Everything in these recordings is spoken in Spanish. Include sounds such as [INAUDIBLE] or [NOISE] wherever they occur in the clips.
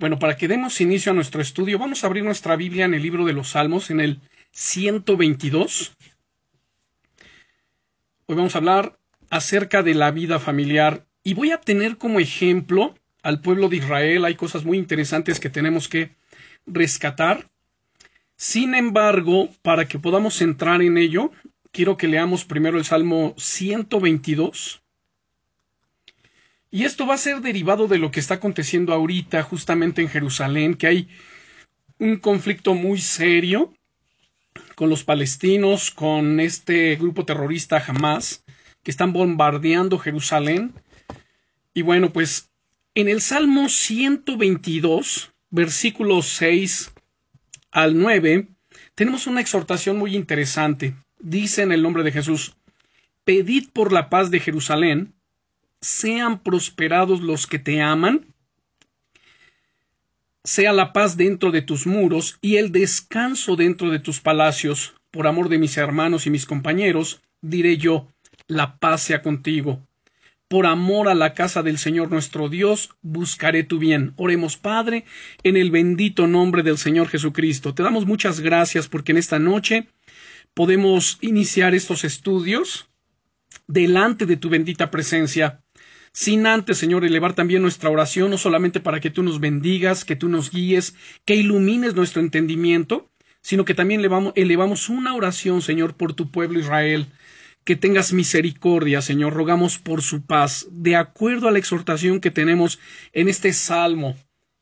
Bueno, para que demos inicio a nuestro estudio, vamos a abrir nuestra Biblia en el libro de los Salmos, en el 122. Hoy vamos a hablar acerca de la vida familiar y voy a tener como ejemplo al pueblo de Israel. Hay cosas muy interesantes que tenemos que rescatar. Sin embargo, para que podamos entrar en ello, quiero que leamos primero el Salmo 122 y esto va a ser derivado de lo que está aconteciendo ahorita justamente en Jerusalén, que hay un conflicto muy serio con los palestinos, con este grupo terrorista Hamas, que están bombardeando Jerusalén. Y bueno, pues en el Salmo 122, versículos 6 al 9, tenemos una exhortación muy interesante. Dice en el nombre de Jesús, Pedid por la paz de Jerusalén, sean prosperados los que te aman, sea la paz dentro de tus muros y el descanso dentro de tus palacios. Por amor de mis hermanos y mis compañeros, diré yo, la paz sea contigo. Por amor a la casa del Señor nuestro Dios, buscaré tu bien. Oremos, Padre, en el bendito nombre del Señor Jesucristo. Te damos muchas gracias porque en esta noche podemos iniciar estos estudios delante de tu bendita presencia sin antes, Señor, elevar también nuestra oración, no solamente para que tú nos bendigas, que tú nos guíes, que ilumines nuestro entendimiento, sino que también elevamos, una oración, Señor, por tu pueblo Israel. Que tengas misericordia, Señor, rogamos por su paz, de acuerdo a la exhortación que tenemos en este salmo,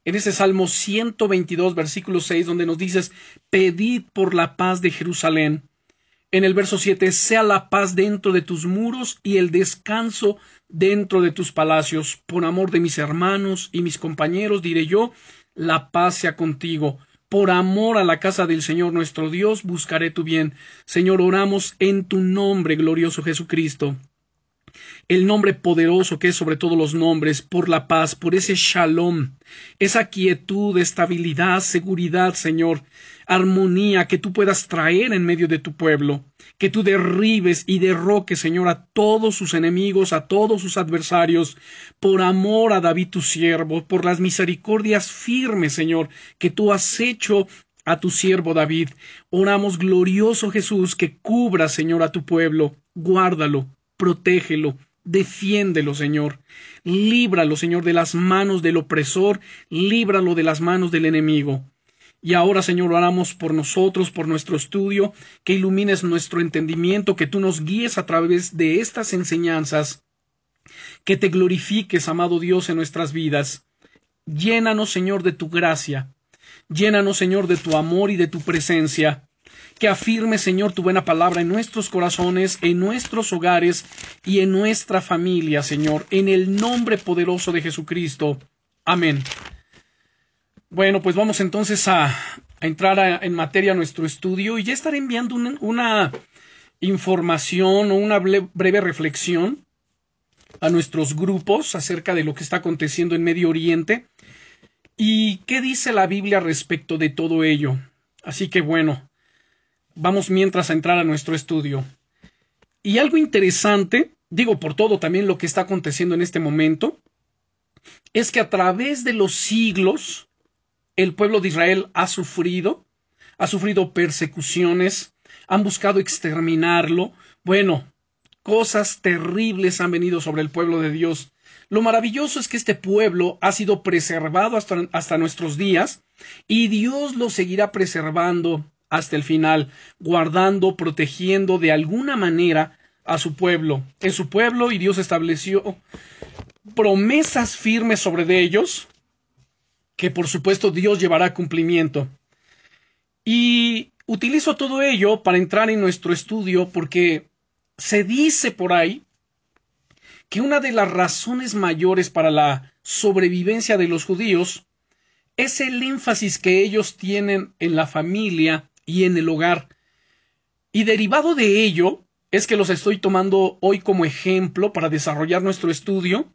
en este salmo 122, versículo 6, donde nos dices, pedid por la paz de Jerusalén. En el verso 7, sea la paz dentro de tus muros y el descanso dentro de tus palacios. Por amor de mis hermanos y mis compañeros, diré yo, la paz sea contigo. Por amor a la casa del Señor nuestro Dios, buscaré tu bien. Señor, oramos en tu nombre, glorioso Jesucristo el nombre poderoso que es sobre todos los nombres, por la paz, por ese shalom, esa quietud, estabilidad, seguridad, Señor, armonía que tú puedas traer en medio de tu pueblo, que tú derribes y derroques, Señor, a todos sus enemigos, a todos sus adversarios, por amor a David tu siervo, por las misericordias firmes, Señor, que tú has hecho a tu siervo David. Oramos, glorioso Jesús, que cubra, Señor, a tu pueblo, guárdalo, protégelo, defiéndelo, Señor. Líbralo, Señor, de las manos del opresor, líbralo de las manos del enemigo. Y ahora, Señor, oramos por nosotros, por nuestro estudio, que ilumines nuestro entendimiento, que tú nos guíes a través de estas enseñanzas, que te glorifiques, amado Dios, en nuestras vidas. Llénanos, Señor, de tu gracia. Llénanos, Señor, de tu amor y de tu presencia. Que afirme, Señor, tu buena palabra en nuestros corazones, en nuestros hogares y en nuestra familia, Señor, en el nombre poderoso de Jesucristo. Amén. Bueno, pues vamos entonces a, entrar en materia a nuestro estudio y ya estaré enviando una, información o una breve reflexión a nuestros grupos acerca de lo que está aconteciendo en Medio Oriente y qué dice la Biblia respecto de todo ello. Así que bueno, vamos mientras a entrar a nuestro estudio. Y algo interesante, digo por todo también lo que está aconteciendo en este momento, es que a través de los siglos, el pueblo de Israel ha sufrido, ha sufrido persecuciones, han buscado exterminarlo. Bueno, cosas terribles han venido sobre el pueblo de Dios. Lo maravilloso es que este pueblo ha sido preservado hasta, hasta nuestros días y Dios lo seguirá preservando hasta el final, guardando, protegiendo de alguna manera a su pueblo. En su pueblo y Dios estableció promesas firmes sobre ellos que por supuesto Dios llevará a cumplimiento. Y utilizo todo ello para entrar en nuestro estudio porque se dice por ahí que una de las razones mayores para la sobrevivencia de los judíos es el énfasis que ellos tienen en la familia y en el hogar. Y derivado de ello es que los estoy tomando hoy como ejemplo para desarrollar nuestro estudio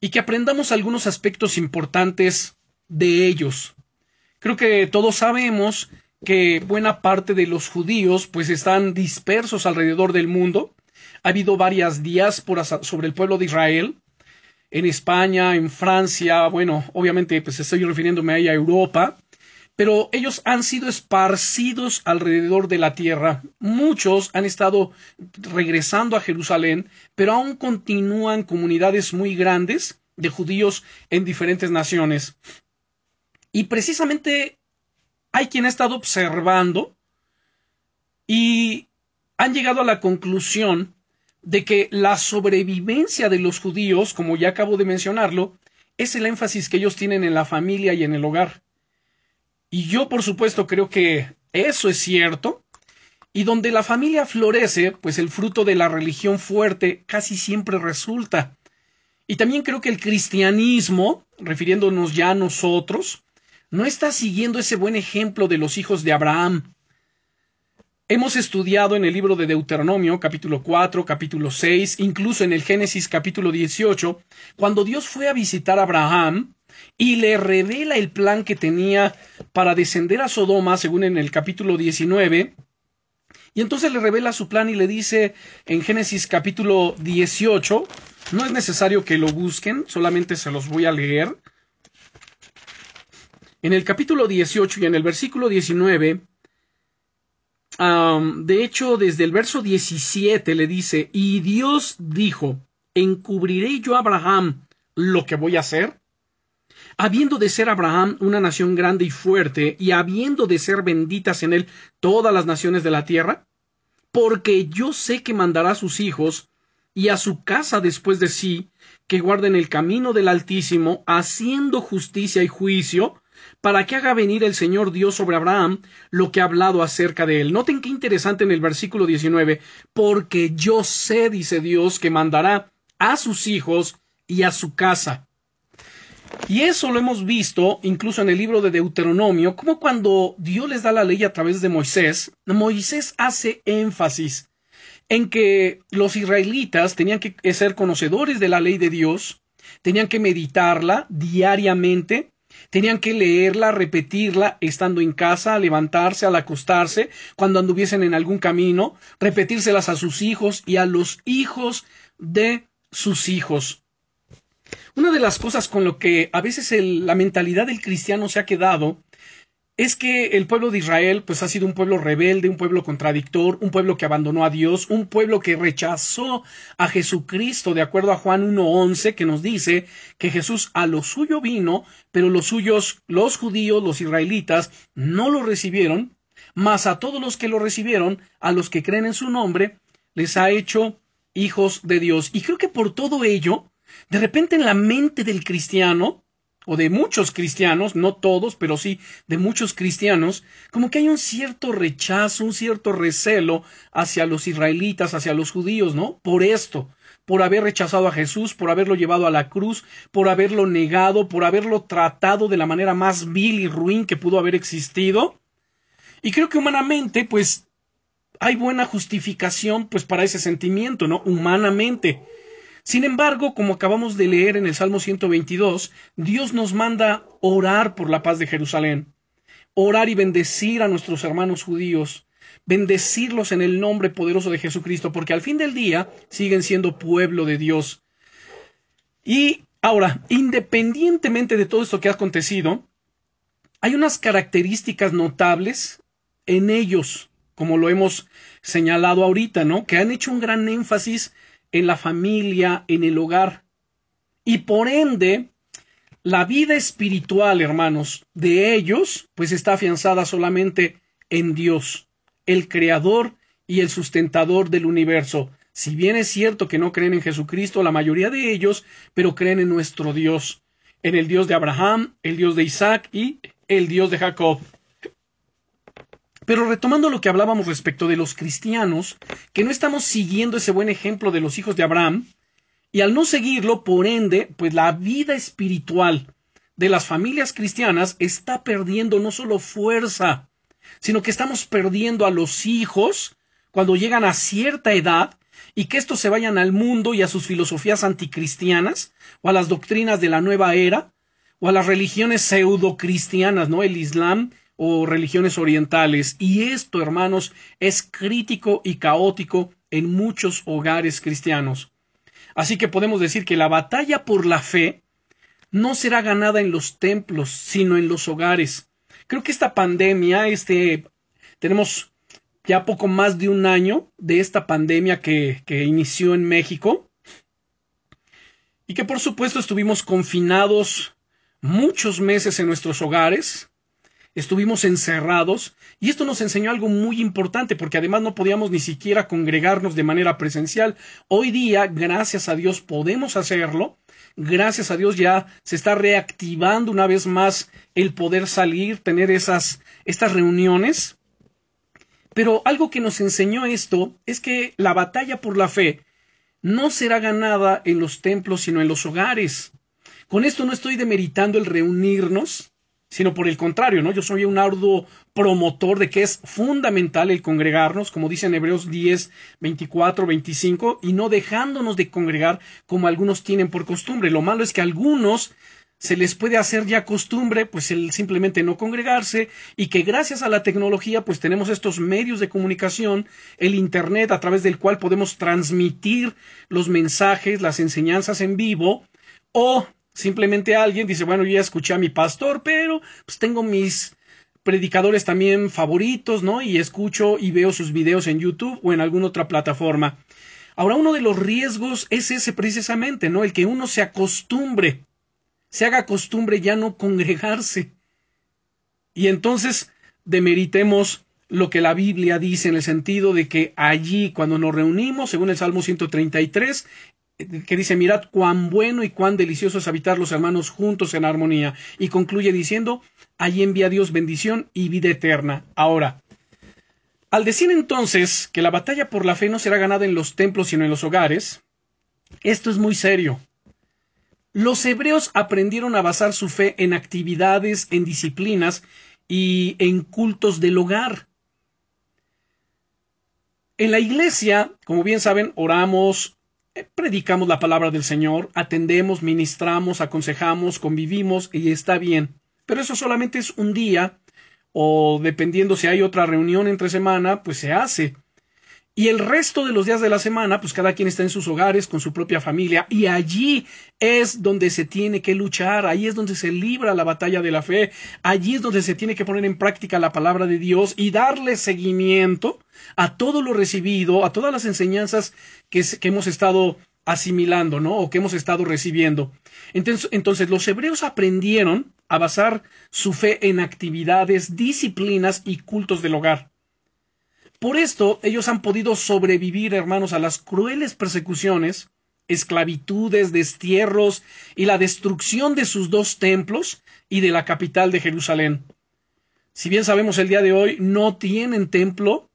y que aprendamos algunos aspectos importantes de ellos. Creo que todos sabemos que buena parte de los judíos pues están dispersos alrededor del mundo. Ha habido varias diásporas sobre el pueblo de Israel en España, en Francia, bueno, obviamente pues estoy refiriéndome ahí a Europa, pero ellos han sido esparcidos alrededor de la tierra. Muchos han estado regresando a Jerusalén, pero aún continúan comunidades muy grandes de judíos en diferentes naciones. Y precisamente hay quien ha estado observando y han llegado a la conclusión de que la sobrevivencia de los judíos, como ya acabo de mencionarlo, es el énfasis que ellos tienen en la familia y en el hogar. Y yo, por supuesto, creo que eso es cierto. Y donde la familia florece, pues el fruto de la religión fuerte casi siempre resulta. Y también creo que el cristianismo, refiriéndonos ya a nosotros, no está siguiendo ese buen ejemplo de los hijos de Abraham. Hemos estudiado en el libro de Deuteronomio capítulo 4, capítulo 6, incluso en el Génesis capítulo 18, cuando Dios fue a visitar a Abraham y le revela el plan que tenía para descender a Sodoma, según en el capítulo 19, y entonces le revela su plan y le dice en Génesis capítulo 18, no es necesario que lo busquen, solamente se los voy a leer. En el capítulo 18 y en el versículo 19, de hecho, desde el verso 17 le dice, y Dios dijo, ¿encubriré yo a Abraham lo que voy a hacer? Habiendo de ser Abraham una nación grande y fuerte, y habiendo de ser benditas en él todas las naciones de la tierra, porque yo sé que mandará a sus hijos y a su casa después de sí, que guarden el camino del Altísimo, haciendo justicia y juicio, para que haga venir el Señor Dios sobre Abraham lo que ha hablado acerca de él. Noten qué interesante en el versículo 19, porque yo sé, dice Dios, que mandará a sus hijos y a su casa. Y eso lo hemos visto incluso en el libro de Deuteronomio, como cuando Dios les da la ley a través de Moisés, Moisés hace énfasis en que los israelitas tenían que ser conocedores de la ley de Dios, tenían que meditarla diariamente, Tenían que leerla, repetirla, estando en casa, levantarse, al acostarse, cuando anduviesen en algún camino, repetírselas a sus hijos y a los hijos de sus hijos. Una de las cosas con lo que a veces la mentalidad del cristiano se ha quedado es que el pueblo de Israel pues ha sido un pueblo rebelde, un pueblo contradictor, un pueblo que abandonó a Dios, un pueblo que rechazó a Jesucristo, de acuerdo a Juan 1.11, que nos dice que Jesús a lo suyo vino, pero los suyos, los judíos, los israelitas, no lo recibieron, mas a todos los que lo recibieron, a los que creen en su nombre, les ha hecho hijos de Dios. Y creo que por todo ello, de repente en la mente del cristiano, o de muchos cristianos, no todos, pero sí de muchos cristianos, como que hay un cierto rechazo, un cierto recelo hacia los israelitas, hacia los judíos, ¿no? Por esto, por haber rechazado a Jesús, por haberlo llevado a la cruz, por haberlo negado, por haberlo tratado de la manera más vil y ruin que pudo haber existido. Y creo que humanamente, pues, hay buena justificación, pues, para ese sentimiento, ¿no? Humanamente. Sin embargo, como acabamos de leer en el Salmo 122, Dios nos manda orar por la paz de Jerusalén, orar y bendecir a nuestros hermanos judíos, bendecirlos en el nombre poderoso de Jesucristo, porque al fin del día siguen siendo pueblo de Dios. Y ahora, independientemente de todo esto que ha acontecido, hay unas características notables en ellos, como lo hemos señalado ahorita, ¿no? Que han hecho un gran énfasis en la familia, en el hogar. Y por ende, la vida espiritual, hermanos, de ellos, pues está afianzada solamente en Dios, el creador y el sustentador del universo. Si bien es cierto que no creen en Jesucristo, la mayoría de ellos, pero creen en nuestro Dios, en el Dios de Abraham, el Dios de Isaac y el Dios de Jacob. Pero retomando lo que hablábamos respecto de los cristianos, que no estamos siguiendo ese buen ejemplo de los hijos de Abraham, y al no seguirlo, por ende, pues la vida espiritual de las familias cristianas está perdiendo no solo fuerza, sino que estamos perdiendo a los hijos cuando llegan a cierta edad y que estos se vayan al mundo y a sus filosofías anticristianas o a las doctrinas de la nueva era o a las religiones pseudocristianas, ¿no? El Islam o religiones orientales. Y esto, hermanos, es crítico y caótico en muchos hogares cristianos. Así que podemos decir que la batalla por la fe no será ganada en los templos, sino en los hogares. Creo que esta pandemia, este, tenemos ya poco más de un año de esta pandemia que, que inició en México y que por supuesto estuvimos confinados muchos meses en nuestros hogares, estuvimos encerrados y esto nos enseñó algo muy importante porque además no podíamos ni siquiera congregarnos de manera presencial. Hoy día, gracias a Dios, podemos hacerlo. Gracias a Dios ya se está reactivando una vez más el poder salir, tener esas estas reuniones. Pero algo que nos enseñó esto es que la batalla por la fe no será ganada en los templos, sino en los hogares. Con esto no estoy demeritando el reunirnos, sino por el contrario, ¿no? Yo soy un arduo promotor de que es fundamental el congregarnos, como dice en Hebreos 10, 24, 25, y no dejándonos de congregar como algunos tienen por costumbre. Lo malo es que algunos se les puede hacer ya costumbre, pues el simplemente no congregarse y que gracias a la tecnología pues tenemos estos medios de comunicación, el internet a través del cual podemos transmitir los mensajes, las enseñanzas en vivo o simplemente alguien dice, bueno, yo ya escuché a mi pastor, pero pues tengo mis predicadores también favoritos, ¿no? Y escucho y veo sus videos en YouTube o en alguna otra plataforma. Ahora, uno de los riesgos es ese precisamente, ¿no? El que uno se acostumbre se haga costumbre ya no congregarse. Y entonces demeritemos lo que la Biblia dice en el sentido de que allí cuando nos reunimos, según el Salmo 133, que dice, mirad cuán bueno y cuán delicioso es habitar los hermanos juntos en armonía. Y concluye diciendo, allí envía Dios bendición y vida eterna. Ahora, al decir entonces que la batalla por la fe no será ganada en los templos sino en los hogares, esto es muy serio. Los hebreos aprendieron a basar su fe en actividades, en disciplinas y en cultos del hogar. En la iglesia, como bien saben, oramos, predicamos la palabra del Señor, atendemos, ministramos, aconsejamos, convivimos y está bien. Pero eso solamente es un día o dependiendo si hay otra reunión entre semana, pues se hace. Y el resto de los días de la semana, pues cada quien está en sus hogares con su propia familia y allí es donde se tiene que luchar, ahí es donde se libra la batalla de la fe, allí es donde se tiene que poner en práctica la palabra de Dios y darle seguimiento a todo lo recibido, a todas las enseñanzas que, que hemos estado asimilando, ¿no? O que hemos estado recibiendo. Entonces, entonces los hebreos aprendieron a basar su fe en actividades, disciplinas y cultos del hogar. Por esto ellos han podido sobrevivir, hermanos, a las crueles persecuciones, esclavitudes, destierros y la destrucción de sus dos templos y de la capital de Jerusalén. Si bien sabemos el día de hoy no tienen templo,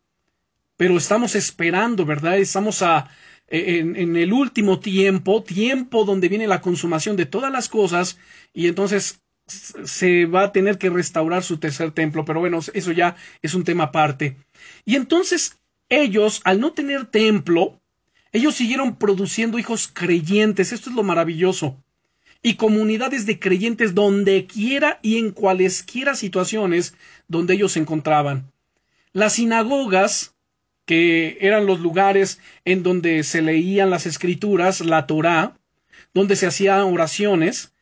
pero estamos esperando, ¿verdad? Estamos a, en, en, el último tiempo, tiempo donde viene la consumación de todas las cosas, y entonces se va a tener que restaurar su tercer templo, pero bueno, eso ya es un tema aparte. Y entonces ellos, al no tener templo, ellos siguieron produciendo hijos creyentes, esto es lo maravilloso, y comunidades de creyentes donde quiera y en cualesquiera situaciones donde ellos se encontraban. Las sinagogas, que eran los lugares en donde se leían las escrituras, la Torá, donde se hacían oraciones,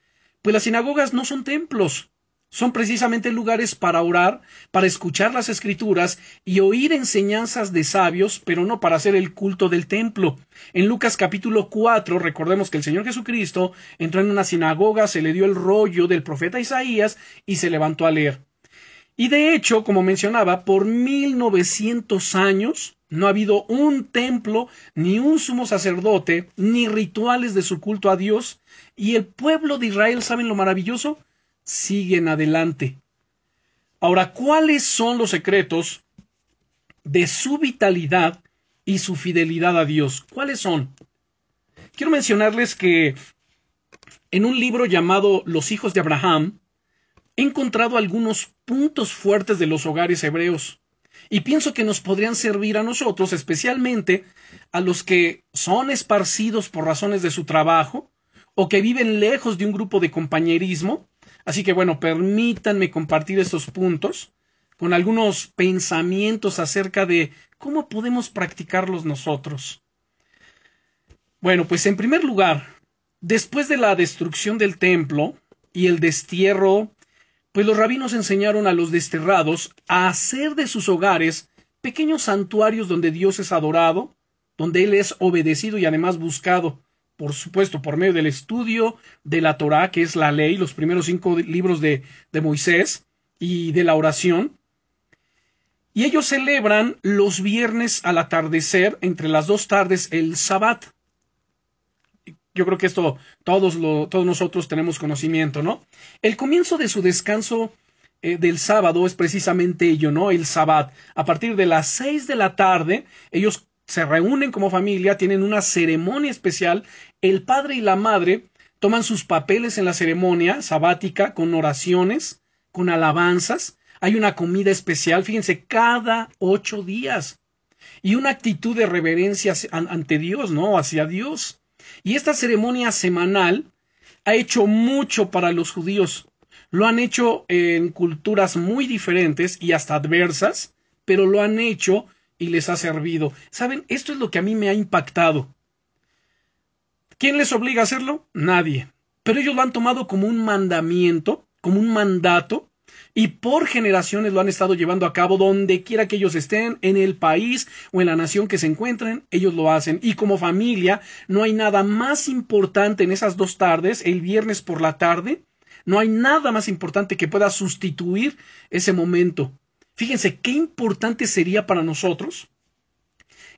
pues las sinagogas no son templos, son precisamente lugares para orar, para escuchar las escrituras y oír enseñanzas de sabios, pero no para hacer el culto del templo. En Lucas capítulo 4, recordemos que el Señor Jesucristo entró en una sinagoga, se le dio el rollo del profeta Isaías y se levantó a leer. Y de hecho, como mencionaba, por mil novecientos años no ha habido un templo, ni un sumo sacerdote, ni rituales de su culto a Dios, y el pueblo de Israel, ¿saben lo maravilloso? Siguen adelante. Ahora, ¿cuáles son los secretos de su vitalidad y su fidelidad a Dios? ¿Cuáles son? Quiero mencionarles que en un libro llamado Los hijos de Abraham, he encontrado algunos puntos fuertes de los hogares hebreos y pienso que nos podrían servir a nosotros, especialmente a los que son esparcidos por razones de su trabajo o que viven lejos de un grupo de compañerismo. Así que bueno, permítanme compartir estos puntos con algunos pensamientos acerca de cómo podemos practicarlos nosotros. Bueno, pues en primer lugar, después de la destrucción del templo y el destierro, pues los rabinos enseñaron a los desterrados a hacer de sus hogares pequeños santuarios donde Dios es adorado, donde Él es obedecido y además buscado, por supuesto, por medio del estudio de la Torá, que es la ley, los primeros cinco libros de, de Moisés, y de la oración. Y ellos celebran los viernes al atardecer, entre las dos tardes, el Sabbat. Yo creo que esto todos, lo, todos nosotros tenemos conocimiento, ¿no? El comienzo de su descanso eh, del sábado es precisamente ello, ¿no? El Sabbat. A partir de las seis de la tarde, ellos se reúnen como familia, tienen una ceremonia especial. El padre y la madre toman sus papeles en la ceremonia sabática con oraciones, con alabanzas. Hay una comida especial, fíjense, cada ocho días. Y una actitud de reverencia ante Dios, ¿no? Hacia Dios. Y esta ceremonia semanal ha hecho mucho para los judíos. Lo han hecho en culturas muy diferentes y hasta adversas, pero lo han hecho y les ha servido. ¿Saben? Esto es lo que a mí me ha impactado. ¿Quién les obliga a hacerlo? Nadie. Pero ellos lo han tomado como un mandamiento, como un mandato, y por generaciones lo han estado llevando a cabo donde quiera que ellos estén, en el país o en la nación que se encuentren, ellos lo hacen. Y como familia, no hay nada más importante en esas dos tardes, el viernes por la tarde, no hay nada más importante que pueda sustituir ese momento. Fíjense qué importante sería para nosotros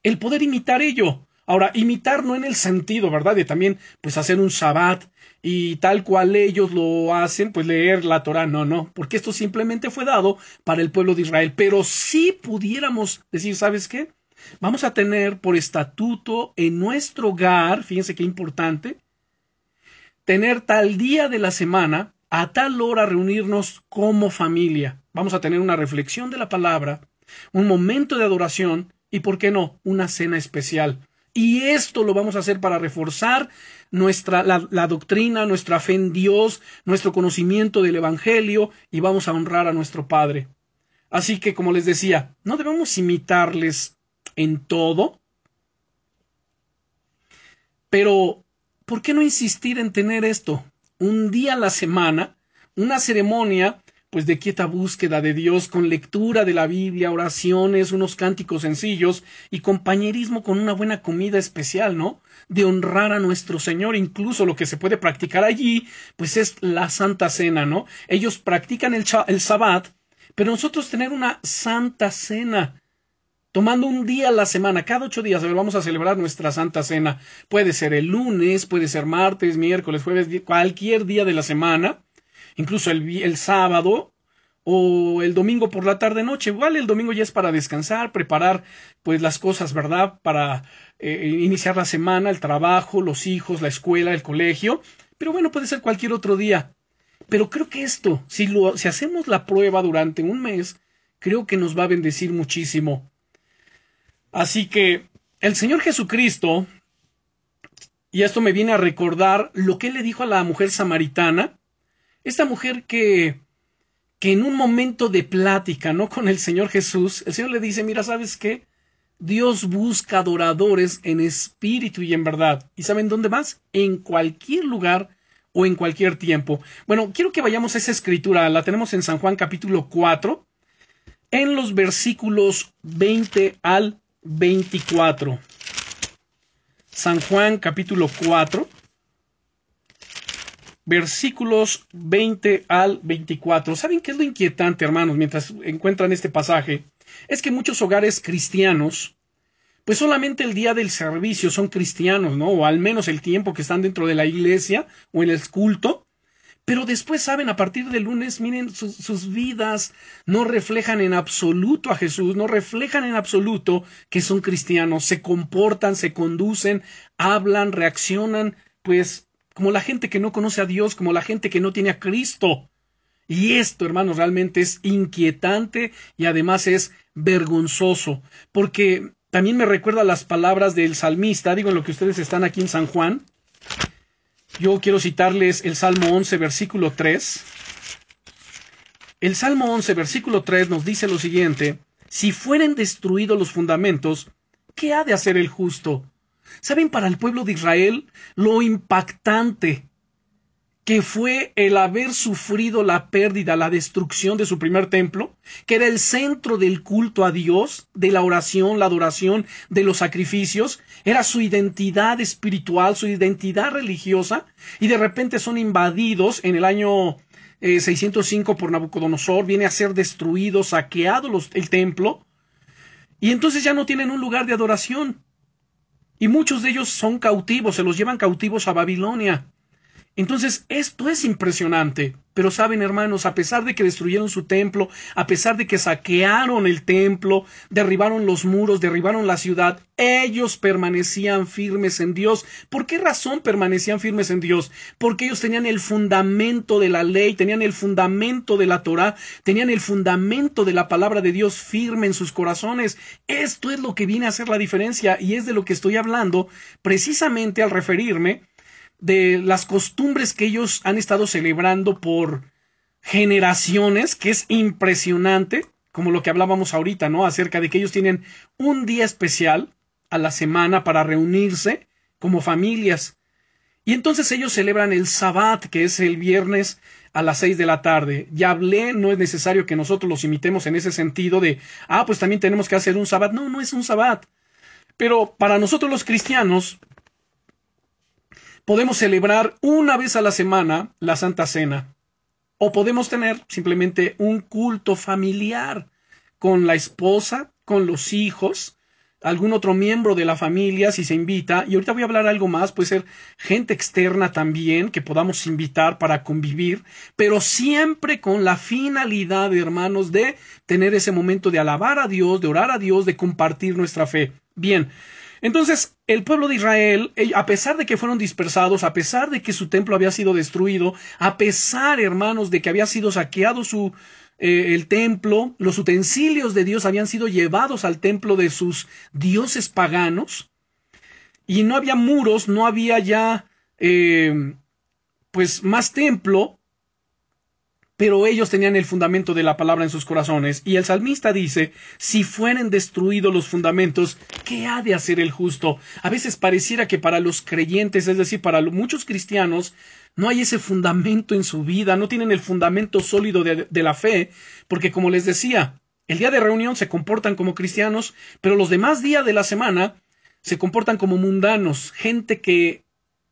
el poder imitar ello. Ahora, imitar no en el sentido, ¿verdad? De también, pues, hacer un sabbat y tal cual ellos lo hacen, pues leer la Torah. No, no, porque esto simplemente fue dado para el pueblo de Israel. Pero si pudiéramos decir, ¿sabes qué? Vamos a tener por estatuto en nuestro hogar, fíjense qué importante, tener tal día de la semana a tal hora reunirnos como familia. Vamos a tener una reflexión de la palabra, un momento de adoración y, ¿por qué no?, una cena especial. Y esto lo vamos a hacer para reforzar nuestra, la, la, doctrina, nuestra fe en Dios, nuestro conocimiento del Evangelio y vamos a honrar a nuestro Padre. Así que, como les decía, no debemos imitarles en todo, pero ¿por qué no insistir en tener esto? un día a la semana, una ceremonia pues de quieta búsqueda de Dios, con lectura de la Biblia, oraciones, unos cánticos sencillos y compañerismo con una buena comida especial, ¿no? De honrar a nuestro Señor, incluso lo que se puede practicar allí, pues es la Santa Cena, ¿no? Ellos practican el, el Sabbat, pero nosotros tener una Santa Cena, tomando un día a la semana, cada ocho días, a ver, vamos a celebrar nuestra Santa Cena. Puede ser el lunes, puede ser martes, miércoles, jueves, cualquier día de la semana, incluso el, el sábado o el domingo por la tarde noche. Igual el domingo ya es para descansar, preparar pues las cosas, ¿verdad? Para eh, iniciar la semana, el trabajo, los hijos, la escuela, el colegio. Pero bueno, puede ser cualquier otro día. Pero creo que esto, si, lo, si hacemos la prueba durante un mes, creo que nos va a bendecir muchísimo. Así que el Señor Jesucristo, y esto me viene a recordar lo que le dijo a la mujer samaritana, esta mujer que, que en un momento de plática, ¿no? Con el Señor Jesús, el Señor le dice, mira, ¿sabes qué? Dios busca adoradores en espíritu y en verdad. ¿Y saben dónde más? En cualquier lugar o en cualquier tiempo. Bueno, quiero que vayamos a esa escritura, la tenemos en San Juan capítulo 4, en los versículos 20 al 24. San Juan capítulo 4, versículos 20 al 24. ¿Saben qué es lo inquietante, hermanos, mientras encuentran este pasaje? Es que muchos hogares cristianos, pues solamente el día del servicio son cristianos, ¿no? O al menos el tiempo que están dentro de la iglesia o en el culto, pero después saben, a partir del lunes, miren, sus vidas no reflejan en absoluto a Jesús, no reflejan en absoluto que son cristianos, se comportan, se conducen, hablan, reaccionan, pues como la gente que no conoce a Dios, como la gente que no tiene a Cristo. Y esto, hermanos, realmente es inquietante y además es vergonzoso, porque también me recuerda las palabras del salmista, digo lo que ustedes están aquí en San Juan, yo quiero citarles el Salmo 11, versículo 3. El Salmo 11, versículo 3 nos dice lo siguiente, si fueren destruidos los fundamentos, ¿qué ha de hacer el justo? ¿Saben para el pueblo de Israel lo impactante que fue el haber sufrido la pérdida, la destrucción de su primer templo, que era el centro del culto a Dios, de la oración, la adoración, de los sacrificios, era su identidad espiritual, su identidad religiosa, y de repente son invadidos en el año 605 eh, por Nabucodonosor, viene a ser destruido, saqueado el templo, y entonces ya no tienen un lugar de adoración. Y muchos de ellos son cautivos, se los llevan cautivos a Babilonia. Entonces, esto es impresionante. Pero saben, hermanos, a pesar de que destruyeron su templo, a pesar de que saquearon el templo, derribaron los muros, derribaron la ciudad, ellos permanecían firmes en Dios. ¿Por qué razón permanecían firmes en Dios? Porque ellos tenían el fundamento de la ley, tenían el fundamento de la Torah, tenían el fundamento de la palabra de Dios firme en sus corazones. Esto es lo que viene a hacer la diferencia y es de lo que estoy hablando precisamente al referirme de las costumbres que ellos han estado celebrando por generaciones, que es impresionante, como lo que hablábamos ahorita, ¿no? Acerca de que ellos tienen un día especial a la semana para reunirse como familias. Y entonces ellos celebran el Sabbat, que es el viernes a las seis de la tarde. Ya hablé, no es necesario que nosotros los imitemos en ese sentido de, ah, pues también tenemos que hacer un Sabbat. No, no es un Sabbat. Pero para nosotros los cristianos, podemos celebrar una vez a la semana la Santa Cena. O podemos tener simplemente un culto familiar con la esposa, con los hijos, algún otro miembro de la familia si se invita. Y ahorita voy a hablar algo más, puede ser gente externa también que podamos invitar para convivir, pero siempre con la finalidad, hermanos, de tener ese momento de alabar a Dios, de orar a Dios, de compartir nuestra fe. Bien, entonces, el pueblo de Israel, a pesar de que fueron dispersados, a pesar de que su templo había sido destruido, a pesar, hermanos, de que había sido saqueado su, eh, el templo, los utensilios de Dios habían sido llevados al templo de sus dioses paganos, y no había muros, no había ya, eh, pues, más templo, pero ellos tenían el fundamento de la palabra en sus corazones. Y el salmista dice, si fueren destruidos los fundamentos, ¿qué ha de hacer el justo? A veces pareciera que para los creyentes, es decir, para muchos cristianos, no hay ese fundamento en su vida, no tienen el fundamento sólido de, de la fe, porque como les decía, el día de reunión se comportan como cristianos, pero los demás días de la semana se comportan como mundanos, gente que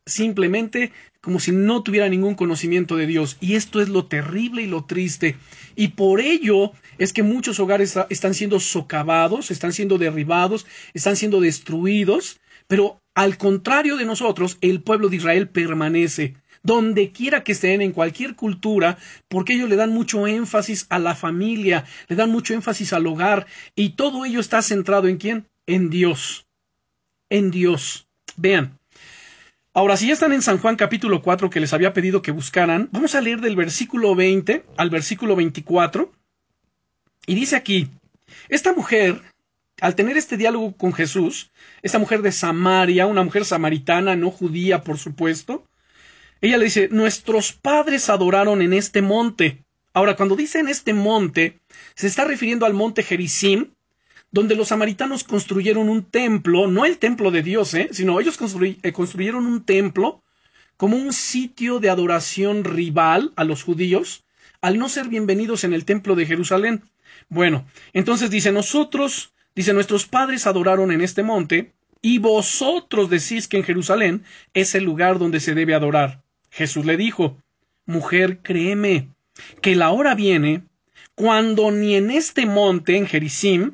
simplemente como si no tuviera ningún conocimiento de Dios. Y esto es lo terrible y lo triste. Y por ello es que muchos hogares están siendo socavados, están siendo derribados, están siendo destruidos. Pero al contrario de nosotros, el pueblo de Israel permanece donde quiera que estén, en cualquier cultura, porque ellos le dan mucho énfasis a la familia, le dan mucho énfasis al hogar, y todo ello está centrado en quién? En Dios. En Dios. Vean, Ahora, si ya están en San Juan capítulo 4 que les había pedido que buscaran, vamos a leer del versículo 20 al versículo 24. Y dice aquí, esta mujer, al tener este diálogo con Jesús, esta mujer de Samaria, una mujer samaritana, no judía, por supuesto, ella le dice, nuestros padres adoraron en este monte. Ahora, cuando dice en este monte, se está refiriendo al monte Gerizim, donde los samaritanos construyeron un templo, no el templo de Dios, ¿eh? sino ellos eh, construyeron un templo como un sitio de adoración rival a los judíos, al no ser bienvenidos en el templo de Jerusalén. Bueno, entonces dice, nosotros, dice, nuestros padres adoraron en este monte, y vosotros decís que en Jerusalén es el lugar donde se debe adorar. Jesús le dijo, Mujer, créeme, que la hora viene cuando ni en este monte, en Gerizim,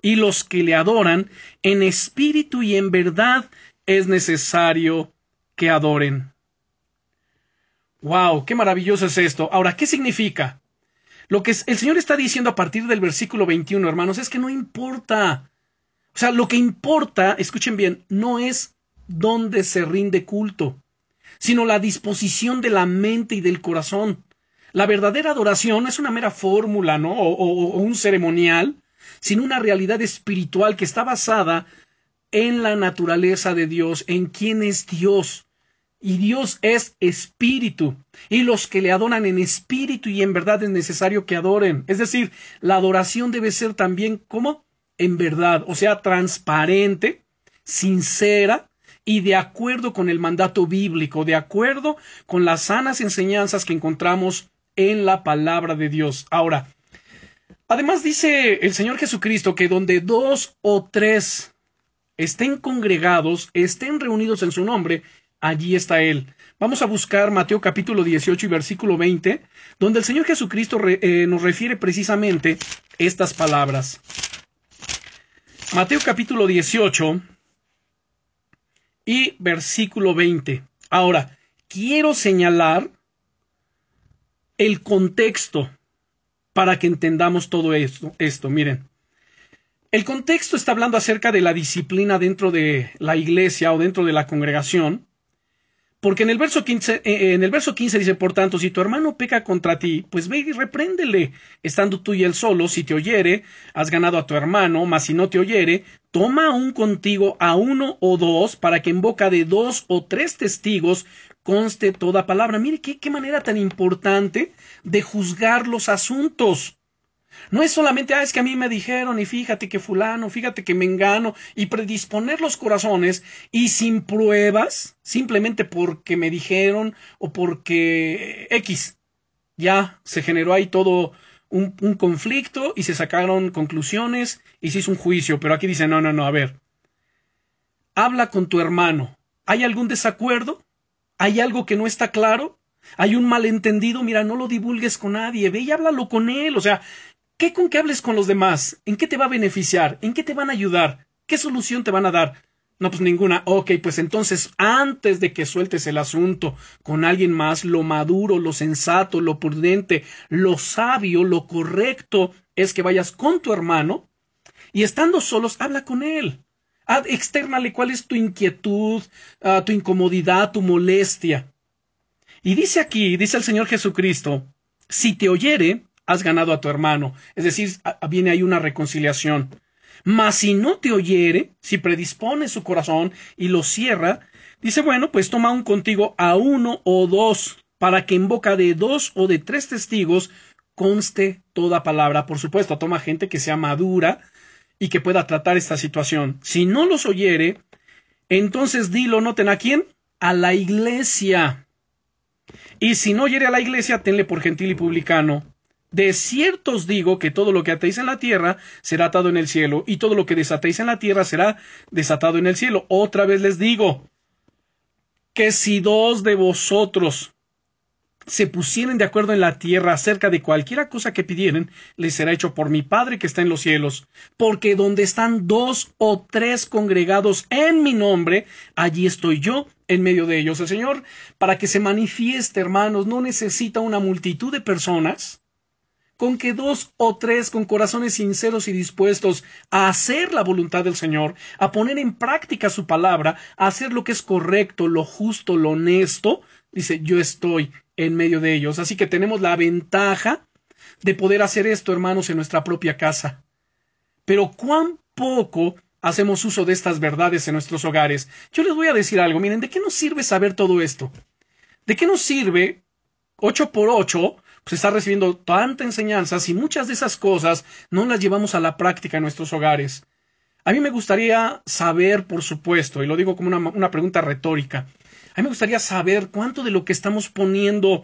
y los que le adoran en espíritu y en verdad es necesario que adoren. ¡Wow! ¡Qué maravilloso es esto! Ahora, ¿qué significa? Lo que el Señor está diciendo a partir del versículo 21, hermanos, es que no importa. O sea, lo que importa, escuchen bien, no es dónde se rinde culto. sino la disposición de la mente y del corazón. La verdadera adoración es una mera fórmula, ¿no? O, un ceremonial, sino una realidad espiritual que está basada en la naturaleza de Dios, en quién es Dios. Y Dios es espíritu. Y los que le adoran en espíritu y en verdad es necesario que adoren. Es decir, la adoración debe ser también como en verdad, o sea, transparente, sincera y de acuerdo con el mandato bíblico, de acuerdo con las sanas enseñanzas que encontramos en la palabra de Dios. Ahora, además dice el Señor Jesucristo que donde dos o tres estén congregados, estén reunidos en su nombre, allí está Él. Vamos a buscar Mateo capítulo 18 y versículo 20, donde el Señor Jesucristo eh, nos refiere precisamente estas palabras. Mateo capítulo 18 y versículo 20. Ahora, quiero señalar el contexto para que entendamos todo esto. esto. Miren, el contexto está hablando acerca de la disciplina dentro de la iglesia o dentro de la congregación porque en el verso 15, eh, eh, en el verso 15 dice, por tanto, si tu hermano peca contra ti, pues ve y repréndele, estando tú y él solo, si te oyere, has ganado a tu hermano, mas si no te oyere, toma aún contigo a uno o dos, para que en boca de dos o tres testigos conste toda palabra. Mire qué, qué manera tan importante de juzgar los asuntos. No es solamente, ah, es que a mí me dijeron y fíjate que fulano, fíjate que me engano y predisponer los corazones y sin pruebas, simplemente porque me dijeron o porque X. Ya se generó ahí todo un, un conflicto y se sacaron conclusiones y se hizo un juicio. Pero aquí dice, no, no, no, a ver. Habla con tu hermano. ¿Hay algún desacuerdo? ¿Hay algo que no está claro? ¿Hay un malentendido? Mira, no lo divulgues con nadie. Ve y háblalo con él. O sea, ¿Qué con que hables con los demás? ¿En qué te va a beneficiar? ¿En qué te van a ayudar? ¿Qué solución te van a dar? No, pues ninguna. Ok, pues entonces, antes de que sueltes el asunto con alguien más, lo maduro, lo sensato, lo prudente, lo sabio, lo correcto es que vayas con tu hermano y estando solos, habla con él. Externale cuál es tu inquietud, ah, tu incomodidad, tu molestia. Y dice aquí, dice el Señor Jesucristo, si te oyere, has ganado a tu hermano. Es decir, viene ahí una reconciliación. Mas si no te oyere, si predispone su corazón y lo cierra, dice, bueno, pues toma un contigo a uno o dos, para que en boca de dos o de tres testigos conste toda palabra. Por supuesto, toma gente que sea madura y que pueda tratar esta situación. Si no los oyere, entonces dilo, noten a quién, a la iglesia. Y si no oyere a la iglesia, tenle por gentil y publicano de cierto os digo que todo lo que atéis en la tierra será atado en el cielo, y todo lo que desatéis en la tierra será desatado en el cielo. Otra vez les digo que si dos de vosotros se pusieren de acuerdo en la tierra acerca de cualquiera cosa que pidieren, les será hecho por mi Padre que está en los cielos. Porque donde están dos o tres congregados en mi nombre, allí estoy yo en medio de ellos. El Señor, para que se manifieste, hermanos, no necesita una multitud de personas, con que dos o tres con corazones sinceros y dispuestos a hacer la voluntad del Señor, a poner en práctica su palabra, a hacer lo que es correcto, lo justo, lo honesto, dice, yo estoy en medio de ellos. Así que tenemos la ventaja de poder hacer esto, hermanos, en nuestra propia casa. Pero cuán poco hacemos uso de estas verdades en nuestros hogares. Yo les voy a decir algo, miren, ¿de qué nos sirve saber todo esto? ¿De qué nos sirve ocho por ocho se pues, está recibiendo tanta enseñanza si muchas de esas cosas no las llevamos a la práctica en nuestros hogares. A mí me gustaría saber, por supuesto, y lo digo como una pregunta retórica, a mí me gustaría saber cuánto de lo que estamos poniendo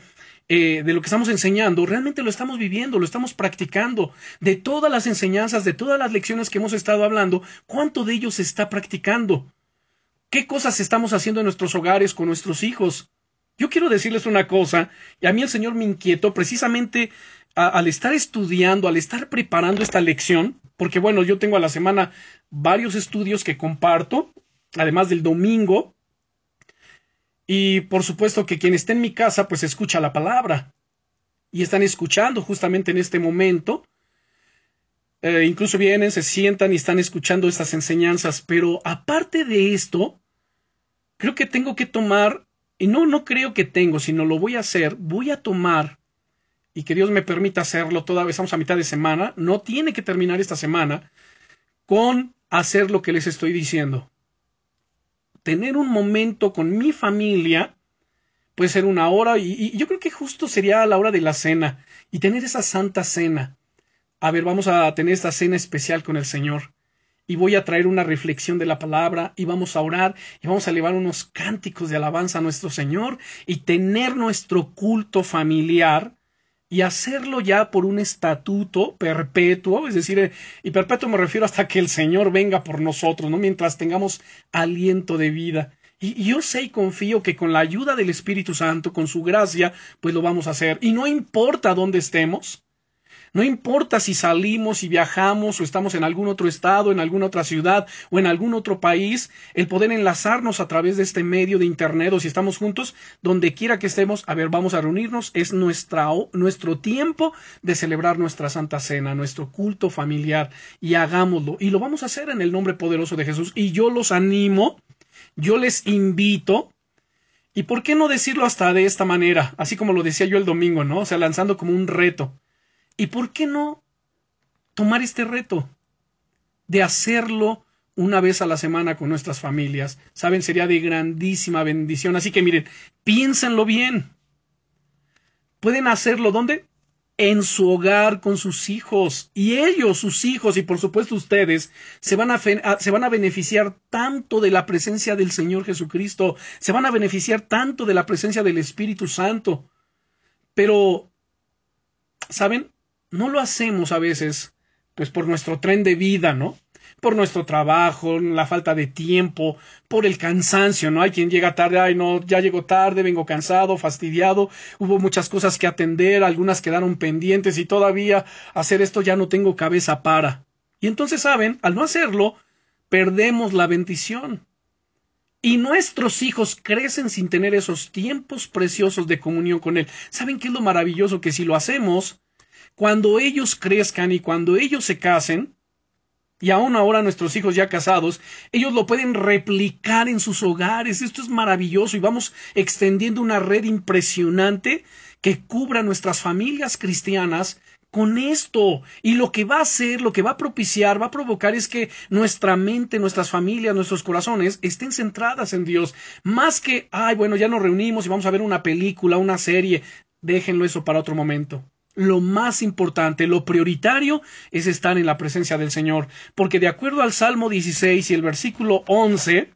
eh, de lo que estamos enseñando, realmente lo estamos viviendo, lo estamos practicando. De todas las enseñanzas, de todas las lecciones que hemos estado hablando, ¿cuánto de ello se está practicando? ¿Qué cosas estamos haciendo en nuestros hogares con nuestros hijos? Yo quiero decirles una cosa, y a mí el Señor me inquietó precisamente al estar estudiando, al estar preparando esta lección, porque bueno, yo tengo a la semana varios estudios que comparto, además del domingo, y por supuesto que quien está en mi casa pues escucha la palabra, y están escuchando justamente en este momento, eh, incluso vienen, se sientan y están escuchando estas enseñanzas, pero aparte de esto, creo que tengo que tomar y no, no creo que tengo, sino lo voy a hacer, voy a tomar, y que Dios me permita hacerlo, todavía estamos a mitad de semana, no tiene que terminar esta semana, con hacer lo que les estoy diciendo. Tener un momento con mi familia, puede ser una hora, y, yo creo que justo sería la hora de la cena, y tener esa santa cena. A ver, vamos a tener esta cena especial con el Señor y voy a traer una reflexión de la palabra y vamos a orar y vamos a elevar unos cánticos de alabanza a nuestro Señor y tener nuestro culto familiar y hacerlo ya por un estatuto perpetuo, es decir, y perpetuo me refiero hasta que el Señor venga por nosotros, ¿no? Mientras tengamos aliento de vida. Y, y yo sé y confío que con la ayuda del Espíritu Santo, con su gracia, pues lo vamos a hacer. Y no importa dónde estemos, no importa si salimos y viajamos o estamos en algún otro estado, en alguna otra ciudad o en algún otro país, el poder enlazarnos a través de este medio de Internet o si estamos juntos, donde quiera que estemos, a ver, vamos a reunirnos, es nuestra, nuestro tiempo de celebrar nuestra Santa Cena, nuestro culto familiar y hagámoslo. Y lo vamos a hacer en el nombre poderoso de Jesús. Y yo los animo, yo les invito ¿Y por qué no decirlo hasta de esta manera? Así como lo decía yo el domingo, ¿no? O sea, lanzando como un reto. ¿Y por qué no tomar este reto de hacerlo una vez a la semana con nuestras familias? Saben, sería de grandísima bendición. Así que miren, piénsenlo bien. Pueden hacerlo ¿dónde? En su hogar con sus hijos. Y ellos, sus hijos, y por supuesto ustedes, se van a, se van a beneficiar tanto de la presencia del Señor Jesucristo, se van a beneficiar tanto de la presencia del Espíritu Santo. Pero, ¿saben? No lo hacemos a veces, pues por nuestro tren de vida, ¿no? Por nuestro trabajo, la falta de tiempo, por el cansancio, ¿no? Hay quien llega tarde, ay, no, ya llego tarde, vengo cansado, fastidiado, hubo muchas cosas que atender, algunas quedaron pendientes y todavía hacer esto ya no tengo cabeza para. Y entonces, ¿saben? Al no hacerlo, perdemos la bendición. Y nuestros hijos crecen sin tener esos tiempos preciosos de comunión con Él. ¿Saben qué es lo maravilloso? Que si lo hacemos, cuando ellos crezcan y cuando ellos se casen, y aún ahora nuestros hijos ya casados, ellos lo pueden replicar en sus hogares. Esto es maravilloso y vamos extendiendo una red impresionante que cubra nuestras familias cristianas con esto. Y lo que va a hacer, lo que va a propiciar, va a provocar es que nuestra mente, nuestras familias, nuestros corazones estén centradas en Dios. Más que, ay, bueno, ya nos reunimos y vamos a ver una película, una serie. Déjenlo eso para otro momento lo más importante, lo prioritario es estar en la presencia del Señor, porque de acuerdo al Salmo 16 y el versículo 11,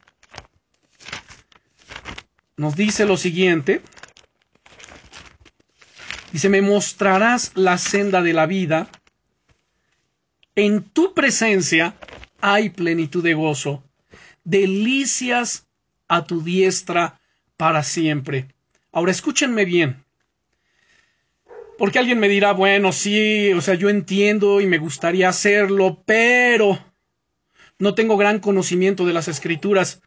nos dice lo siguiente, dice, me mostrarás la senda de la vida, en tu presencia hay plenitud de gozo, delicias a tu diestra para siempre. Ahora escúchenme bien, porque alguien me dirá, bueno, sí, o sea, yo entiendo y me gustaría hacerlo, pero no tengo gran conocimiento de las escrituras.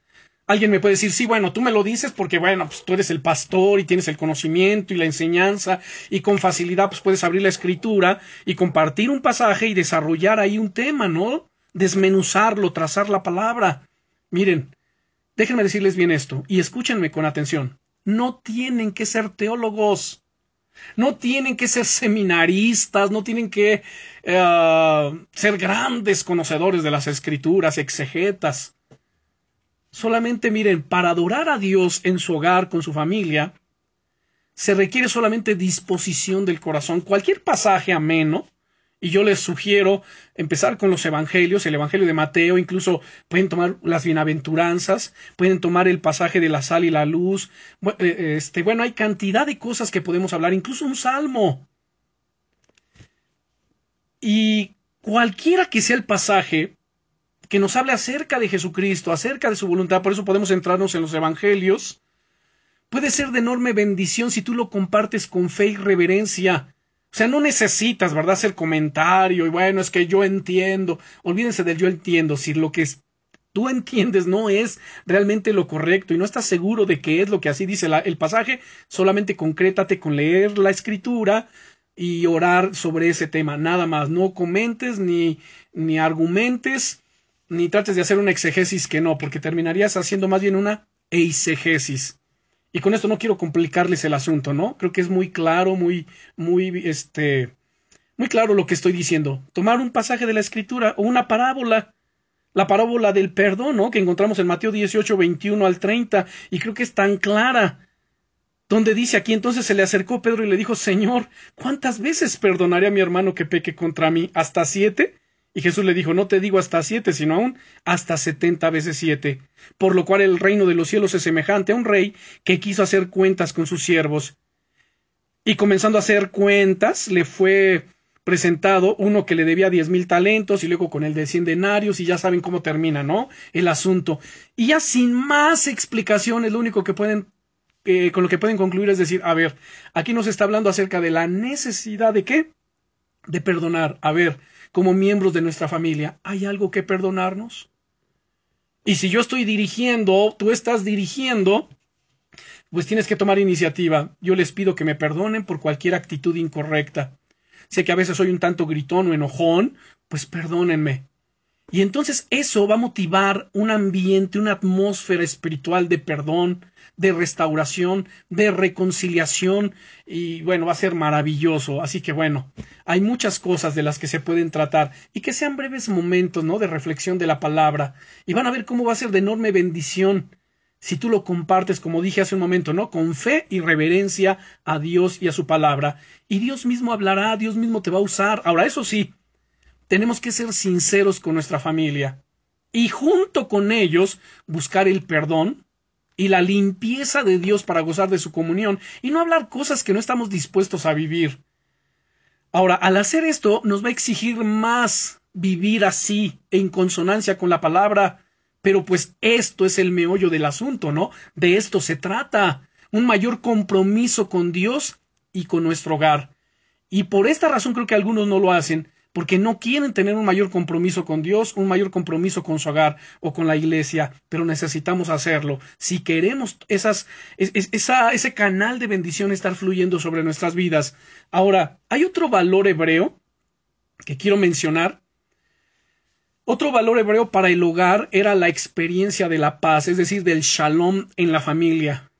Alguien me puede decir, sí, bueno, tú me lo dices porque, bueno, pues tú eres el pastor y tienes el conocimiento y la enseñanza y con facilidad pues puedes abrir la escritura y compartir un pasaje y desarrollar ahí un tema, ¿no? Desmenuzarlo, trazar la palabra. Miren, déjenme decirles bien esto y escúchenme con atención. No tienen que ser teólogos. No tienen que ser seminaristas, no tienen que eh, ser grandes conocedores de las escrituras, exegetas. Solamente miren, para adorar a Dios en su hogar, con su familia, se requiere solamente disposición del corazón. Cualquier pasaje ameno y yo les sugiero empezar con los evangelios, el evangelio de Mateo, incluso pueden tomar las bienaventuranzas, pueden tomar el pasaje de la sal y la luz. Eh, este, bueno, hay cantidad de cosas que podemos hablar, incluso un salmo. Y cualquiera que sea el pasaje que nos hable acerca de Jesucristo, acerca de su voluntad, por eso podemos centrarnos en los evangelios, puede ser de enorme bendición si tú lo compartes con fe y reverencia o sea, no necesitas, ¿verdad?, hacer comentario y bueno, es que yo entiendo. Olvídense del yo entiendo. Si lo que tú entiendes no es realmente lo correcto y no estás seguro de qué es lo que así dice el pasaje, solamente concrétate con leer la escritura y orar sobre ese tema. Nada más. No comentes ni, ni argumentes ni trates de hacer una exegesis que no, porque terminarías haciendo más bien una eisegesis. Y con esto no quiero complicarles el asunto, ¿no? Creo que es muy claro, muy, muy, este, muy claro lo que estoy diciendo. Tomar un pasaje de la escritura o una parábola, la parábola del perdón, ¿no? Que encontramos en Mateo 18, 21 al 30, y creo que es tan clara donde dice aquí entonces se le acercó Pedro y le dijo, Señor, ¿cuántas veces perdonaré a mi hermano que peque contra mí? ¿Hasta siete? Y Jesús le dijo, no te digo hasta siete, sino aún hasta setenta veces siete. Por lo cual el reino de los cielos es semejante a un rey que quiso hacer cuentas con sus siervos. Y comenzando a hacer cuentas, le fue presentado uno que le debía diez mil talentos y luego con el de cien denarios y ya saben cómo termina, ¿no? El asunto. Y ya sin más explicaciones, lo único que pueden con lo que pueden concluir es decir, a ver, aquí nos está hablando acerca de la necesidad de qué? De perdonar. A ver, como miembros de nuestra familia, ¿hay algo que perdonarnos? Y si yo estoy dirigiendo, tú estás dirigiendo, pues tienes que tomar iniciativa. Yo les pido que me perdonen por cualquier actitud incorrecta. Sé que a veces soy un tanto gritón o enojón, pues perdónenme. Y entonces eso va a motivar un ambiente, una atmósfera espiritual de perdón, de restauración, de reconciliación y bueno, va a ser maravilloso. Así que bueno, hay muchas cosas de las que se pueden tratar y que sean breves momentos, ¿no? De reflexión de la palabra y van a ver cómo va a ser de enorme bendición si tú lo compartes, como dije hace un momento, ¿no? Con fe y reverencia a Dios y a su palabra. Y Dios mismo hablará, Dios mismo te va a usar. Ahora, eso sí, tenemos que ser sinceros con nuestra familia y junto con ellos buscar el perdón y la limpieza de Dios para gozar de su comunión y no hablar cosas que no estamos dispuestos a vivir. Ahora, al hacer esto, nos va a exigir más vivir así, en consonancia con la palabra, pero pues esto es el meollo del asunto, ¿no? De esto se trata, un mayor compromiso con Dios y con nuestro hogar. Y por esta razón creo que algunos no lo hacen, porque no quieren tener un mayor compromiso con Dios, un mayor compromiso con su hogar o con la iglesia, pero necesitamos hacerlo. Si queremos esas, esa, ese canal de bendición estar fluyendo sobre nuestras vidas. Ahora, hay otro valor hebreo que quiero mencionar. Otro valor hebreo para el hogar era la experiencia de la paz, es decir, del shalom en la familia.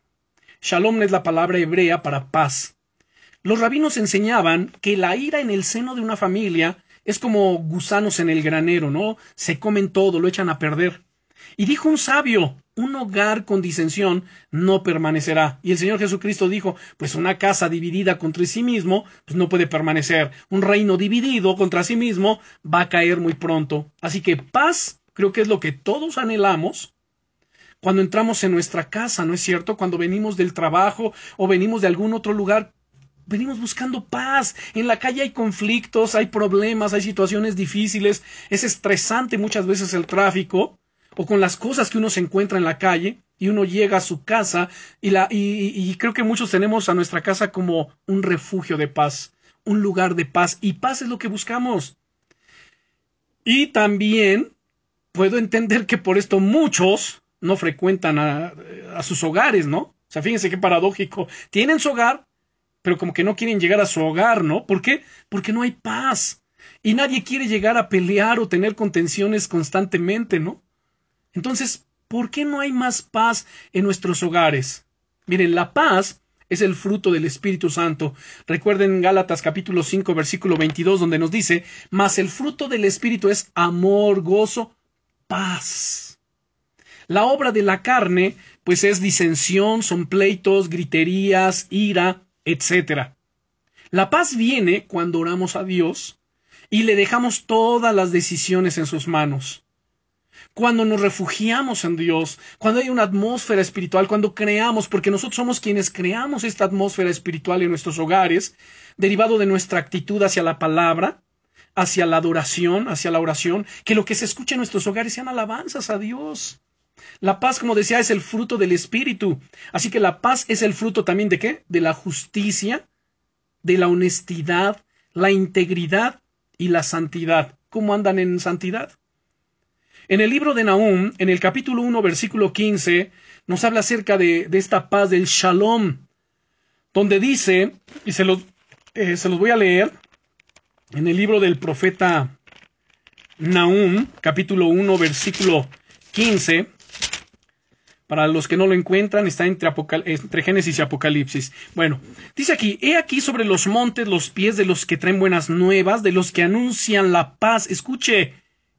Shalom es la palabra hebrea para paz. Los rabinos enseñaban que la ira en el seno de una familia es como gusanos en el granero, ¿no? Se comen todo, lo echan a perder. Y dijo un sabio, un hogar con disensión no permanecerá. Y el Señor Jesucristo dijo, pues una casa dividida contra sí mismo, pues no puede permanecer. Un reino dividido contra sí mismo va a caer muy pronto. Así que paz creo que es lo que todos anhelamos cuando entramos en nuestra casa, ¿no es cierto? Cuando venimos del trabajo o venimos de algún otro lugar, Venimos buscando paz. En la calle hay conflictos, hay problemas, hay situaciones difíciles. Es estresante muchas veces el tráfico o con las cosas que uno se encuentra en la calle y uno llega a su casa y, la, y, creo que muchos tenemos a nuestra casa como un refugio de paz, un lugar de paz y paz es lo que buscamos. Y también puedo entender que por esto muchos no frecuentan a, a sus hogares, ¿no? O sea, fíjense qué paradójico. Tienen su hogar, pero como que no quieren llegar a su hogar, ¿no? ¿Por qué? Porque no hay paz. Y nadie quiere llegar a pelear o tener contenciones constantemente, ¿no? Entonces, ¿por qué no hay más paz en nuestros hogares? Miren, la paz es el fruto del Espíritu Santo. Recuerden Gálatas capítulo 5 versículo 22 donde nos dice, mas el fruto del Espíritu es amor, gozo, paz. La obra de la carne, pues es disensión, son pleitos, griterías, ira, etc. La paz viene cuando oramos a Dios y le dejamos todas las decisiones en sus manos. Cuando nos refugiamos en Dios, cuando hay una atmósfera espiritual, cuando creamos, porque nosotros somos quienes creamos esta atmósfera espiritual en nuestros hogares, derivado de nuestra actitud hacia la palabra, hacia la adoración, hacia la oración, que lo que se escuche en nuestros hogares sean alabanzas a Dios. La paz, como decía, es el fruto del Espíritu. Así que la paz es el fruto también de qué? De la justicia, de la honestidad, la integridad y la santidad. ¿Cómo andan en santidad? En el libro de Nahum, en el capítulo 1, versículo 15, nos habla acerca de, esta paz del shalom, donde dice, y se los, eh, se los voy a leer, en el libro del profeta Nahum, capítulo 1, versículo 15, Para los que no lo encuentran, está entre, Génesis y Apocalipsis. Bueno, dice aquí, he aquí sobre los montes los pies de los que traen buenas nuevas, de los que anuncian la paz. Escuche,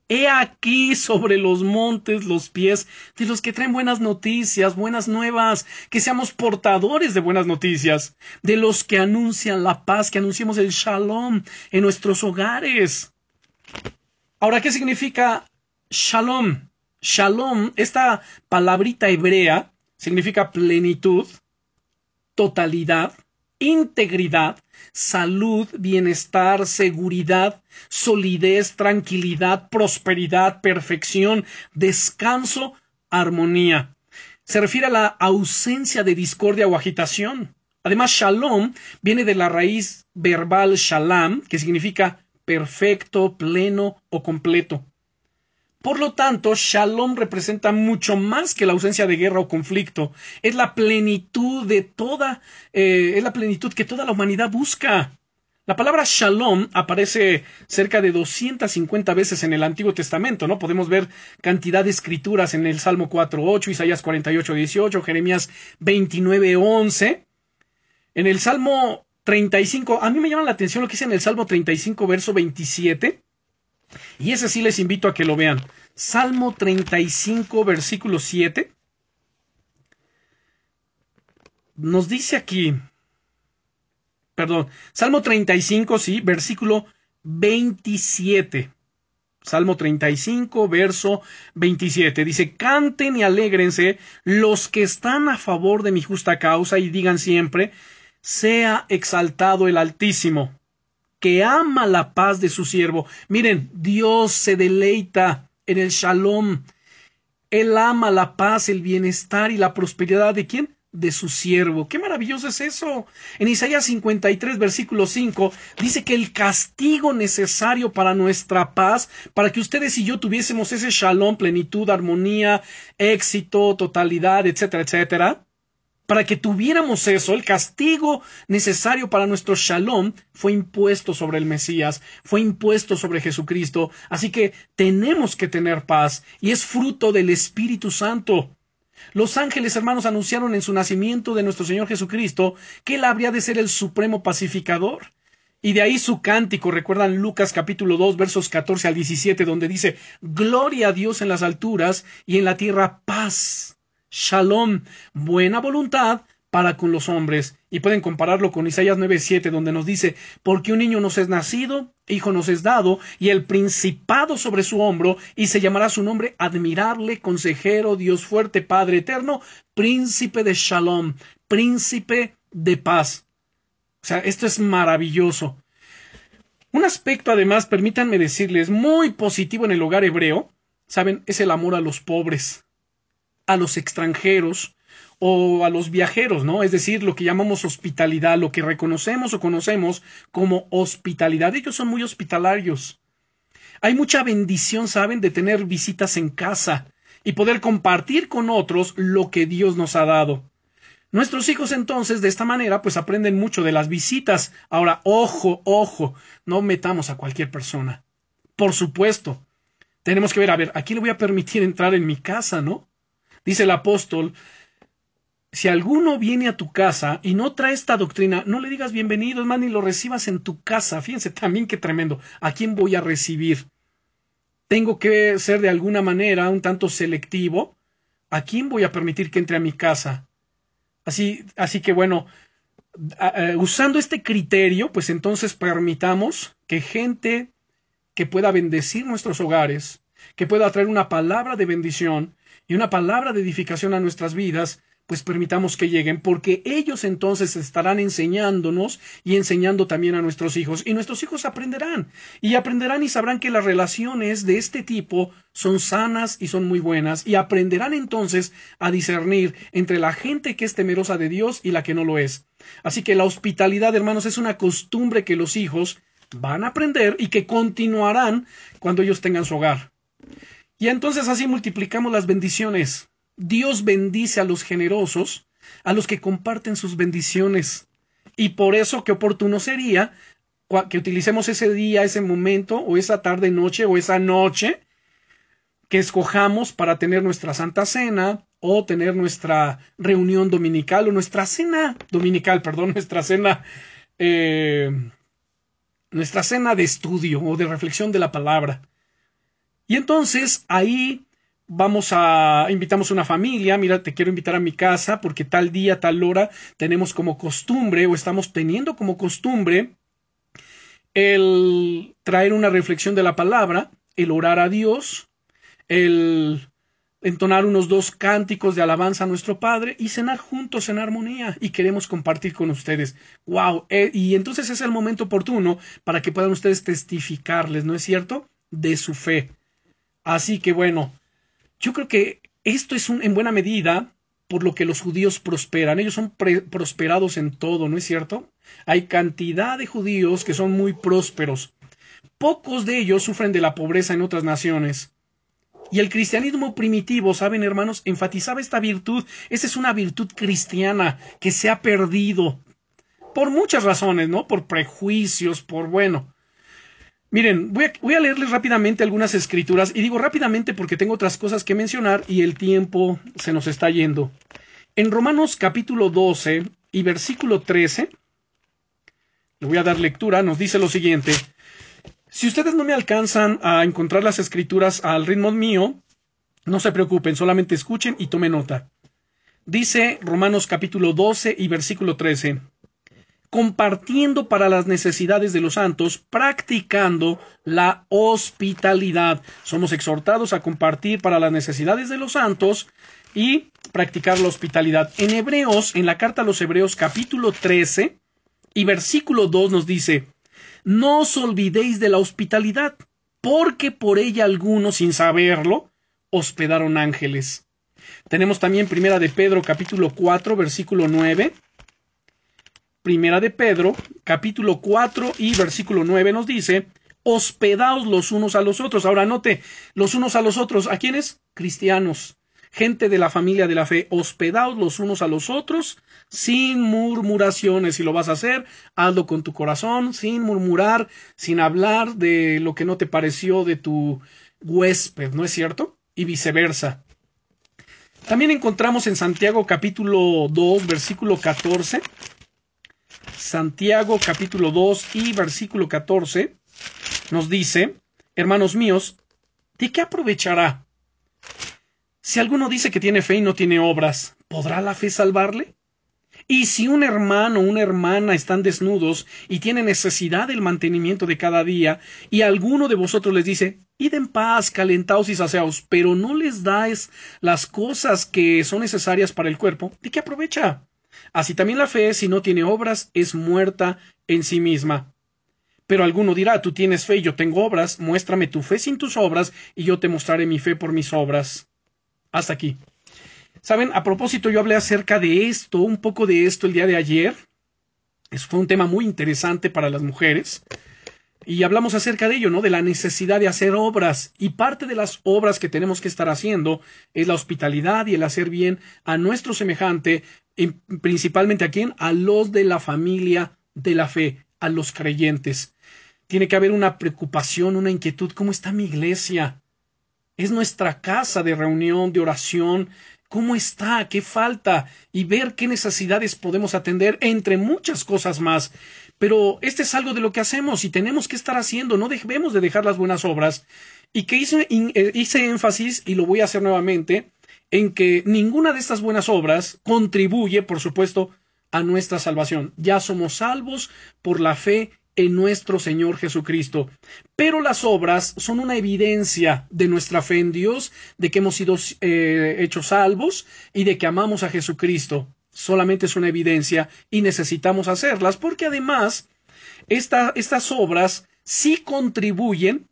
He aquí sobre los montes los pies de los que traen buenas noticias, buenas nuevas, que seamos portadores de buenas noticias, de los que anuncian la paz, que anunciemos el shalom en nuestros hogares. Ahora, ¿qué significa shalom? Shalom, esta palabrita hebrea, significa plenitud, totalidad, integridad, salud, bienestar, seguridad, solidez, tranquilidad, prosperidad, perfección, descanso, armonía. Se refiere a la ausencia de discordia o agitación. Además, shalom viene de la raíz verbal shalam, que significa perfecto, pleno o completo. Por lo tanto, Shalom representa mucho más que la ausencia de guerra o conflicto. Es la plenitud de toda, eh, es la plenitud que toda la humanidad busca. La palabra Shalom aparece cerca de 250 veces en el Antiguo Testamento, ¿no? Podemos ver cantidad de escrituras en el Salmo 4.8, Isaías 48.18, Jeremías 29.11. En el Salmo 35, a mí me llama la atención lo que dice en el Salmo 35, verso 27. Y ese sí les invito a que lo vean. Salmo 35, versículo 7. Nos dice aquí, perdón, Salmo 35, sí, versículo 27. Salmo 35, verso 27. Dice, canten y alégrense los que están a favor de mi justa causa y digan siempre, sea exaltado el Altísimo que ama la paz de su siervo. Miren, Dios se deleita en el shalom. Él ama la paz, el bienestar y la prosperidad de quién? De su siervo. Qué maravilloso es eso. En Isaías 53, versículo 5, dice que el castigo necesario para nuestra paz, para que ustedes y yo tuviésemos ese shalom, plenitud, armonía, éxito, totalidad, etcétera, etcétera, para que tuviéramos eso, el castigo necesario para nuestro shalom fue impuesto sobre el Mesías, fue impuesto sobre Jesucristo, así que tenemos que tener paz y es fruto del Espíritu Santo. Los ángeles hermanos anunciaron en su nacimiento de nuestro Señor Jesucristo que Él habría de ser el supremo pacificador. Y de ahí su cántico, recuerdan Lucas capítulo 2 versos 14 al 17, donde dice, Gloria a Dios en las alturas y en la tierra paz shalom, buena voluntad para con los hombres. Y pueden compararlo con Isaías 9:7, donde nos dice, porque un niño nos es nacido, hijo nos es dado, y el principado sobre su hombro, y se llamará su nombre admirable, consejero, Dios fuerte, Padre eterno, príncipe de shalom, príncipe de paz. O sea, esto es maravilloso. Un aspecto, además, permítanme decirles, muy positivo en el hogar hebreo, saben, es el amor a los pobres a los extranjeros o a los viajeros, ¿no? Es decir, lo que llamamos hospitalidad, lo que reconocemos o conocemos como hospitalidad. Ellos son muy hospitalarios. Hay mucha bendición, ¿saben?, de tener visitas en casa y poder compartir con otros lo que Dios nos ha dado. Nuestros hijos entonces de esta manera pues aprenden mucho de las visitas. Ahora, ojo, ojo, no metamos a cualquier persona. Por supuesto, tenemos que ver, a ver, ¿a quién le voy a permitir entrar en mi casa, no? Dice el apóstol, si alguno viene a tu casa y no trae esta doctrina, no le digas bienvenido, es más, ni lo recibas en tu casa. Fíjense también qué tremendo. ¿A quién voy a recibir? Tengo que ser de alguna manera un tanto selectivo. ¿A quién voy a permitir que entre a mi casa? Así, así que bueno, usando este criterio, pues entonces permitamos que gente que pueda bendecir nuestros hogares, que pueda traer una palabra de bendición, y una palabra de edificación a nuestras vidas, pues permitamos que lleguen, porque ellos entonces estarán enseñándonos y enseñando también a nuestros hijos, y nuestros hijos aprenderán, y aprenderán y sabrán que las relaciones de este tipo son sanas y son muy buenas, y aprenderán entonces a discernir entre la gente que es temerosa de Dios y la que no lo es. Así que la hospitalidad, hermanos, es una costumbre que los hijos van a aprender y que continuarán cuando ellos tengan su hogar. Y entonces así multiplicamos las bendiciones. Dios bendice a los generosos, a los que comparten sus bendiciones. Y por eso qué oportuno sería que utilicemos ese día, ese momento, o esa tarde, noche, o esa noche, que escojamos para tener nuestra Santa Cena o tener nuestra reunión dominical o nuestra cena dominical, perdón, [LAUGHS] nuestra cena, eh, nuestra cena de estudio o de reflexión de la palabra. Y entonces ahí vamos a invitamos una familia, mira, te quiero invitar a mi casa porque tal día, tal hora tenemos como costumbre o estamos teniendo como costumbre el traer una reflexión de la palabra, el orar a Dios, el entonar unos dos cánticos de alabanza a nuestro Padre y cenar juntos en armonía y queremos compartir con ustedes. Wow, eh, y entonces es el momento oportuno para que puedan ustedes testificarles, ¿no es cierto? De su fe. Así que bueno, yo creo que esto es un, en buena medida por lo que los judíos prosperan. Ellos son prosperados en todo, ¿no es cierto? Hay cantidad de judíos que son muy prósperos. Pocos de ellos sufren de la pobreza en otras naciones. Y el cristianismo primitivo, saben hermanos, enfatizaba esta virtud. Esa es una virtud cristiana que se ha perdido. Por muchas razones, ¿no? Por prejuicios, por bueno. Miren, voy a, leerles rápidamente algunas escrituras y digo rápidamente porque tengo otras cosas que mencionar y el tiempo se nos está yendo. En Romanos capítulo 12 y versículo 13, le voy a dar lectura, nos dice lo siguiente. Si ustedes no me alcanzan a encontrar las escrituras al ritmo mío, no se preocupen, solamente escuchen y tomen nota. Dice Romanos capítulo 12 y versículo 13 compartiendo para las necesidades de los santos, practicando la hospitalidad. Somos exhortados a compartir para las necesidades de los santos y practicar la hospitalidad. En Hebreos, en la carta a los Hebreos capítulo 13 y versículo 2 nos dice, no os olvidéis de la hospitalidad, porque por ella algunos, sin saberlo, hospedaron ángeles. Tenemos también Primera de Pedro capítulo 4 versículo 9 Primera de Pedro, capítulo 4 y versículo 9 nos dice, hospedaos los unos a los otros. Ahora note, los unos a los otros, ¿a quiénes? Cristianos, gente de la familia de la fe, hospedaos los unos a los otros sin murmuraciones. Si lo vas a hacer, hazlo con tu corazón, sin murmurar, sin hablar de lo que no te pareció de tu huésped, ¿no es cierto? Y viceversa. También encontramos en Santiago capítulo 2, versículo 14, Santiago capítulo 2 y versículo 14 nos dice, hermanos míos, ¿de qué aprovechará? Si alguno dice que tiene fe y no tiene obras, ¿podrá la fe salvarle? Y si un hermano o una hermana están desnudos y tienen necesidad del mantenimiento de cada día, y alguno de vosotros les dice, id en paz, calentaos y saciaos, pero no les dais las cosas que son necesarias para el cuerpo, ¿de qué aprovecha? Así también la fe, si no tiene obras, es muerta en sí misma. Pero alguno dirá, tú tienes fe y yo tengo obras, muéstrame tu fe sin tus obras, y yo te mostraré mi fe por mis obras. Hasta aquí. Saben, a propósito, yo hablé acerca de esto, un poco de esto el día de ayer. Eso fue un tema muy interesante para las mujeres. Y hablamos acerca de ello, ¿no? De la necesidad de hacer obras. Y parte de las obras que tenemos que estar haciendo es la hospitalidad y el hacer bien a nuestro semejante, principalmente a quién? A los de la familia de la fe, a los creyentes. Tiene que haber una preocupación, una inquietud. ¿Cómo está mi iglesia? Es nuestra casa de reunión, de oración. ¿Cómo está? ¿Qué falta? Y ver qué necesidades podemos atender, entre muchas cosas más. Pero este es algo de lo que hacemos y tenemos que estar haciendo, no debemos de dejar las buenas obras. Y que hice, eh, hice énfasis, y lo voy a hacer nuevamente, en que ninguna de estas buenas obras contribuye, por supuesto, a nuestra salvación. Ya somos salvos por la fe en nuestro Señor Jesucristo. Pero las obras son una evidencia de nuestra fe en Dios, de que hemos sido eh, hechos salvos y de que amamos a Jesucristo. Solamente es una evidencia y necesitamos hacerlas porque además estas obras sí contribuyen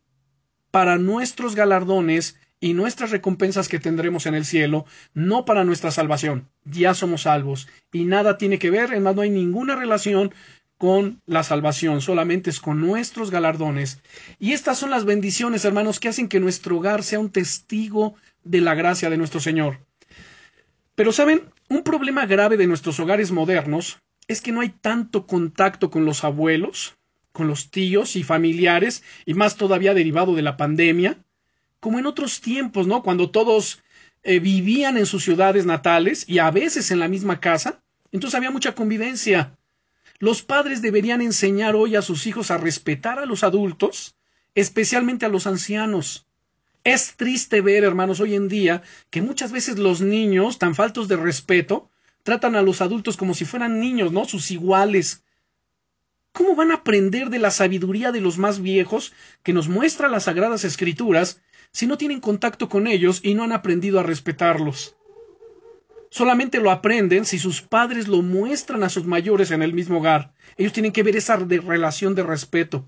para nuestros galardones y nuestras recompensas que tendremos en el cielo, no para nuestra salvación. Ya somos salvos y nada tiene que ver, además no hay ninguna relación con la salvación, solamente es con nuestros galardones. Y estas son las bendiciones, hermanos, que hacen que nuestro hogar sea un testigo de la gracia de nuestro Señor. Pero, ¿saben? Un problema grave de nuestros hogares modernos es que no hay tanto contacto con los abuelos, con los tíos y familiares, y más todavía derivado de la pandemia, como en otros tiempos, ¿no? Cuando todos eh, vivían en sus ciudades natales y a veces en la misma casa, entonces había mucha convivencia. Los padres deberían enseñar hoy a sus hijos a respetar a los adultos, especialmente a los ancianos. Es triste ver, hermanos, hoy en día que muchas veces los niños, tan faltos de respeto, tratan a los adultos como si fueran niños, ¿no? Sus iguales. ¿Cómo van a aprender de la sabiduría de los más viejos que nos muestra las sagradas escrituras si no tienen contacto con ellos y no han aprendido a respetarlos? Solamente lo aprenden si sus padres lo muestran a sus mayores en el mismo hogar. Ellos tienen que ver esa relación de respeto.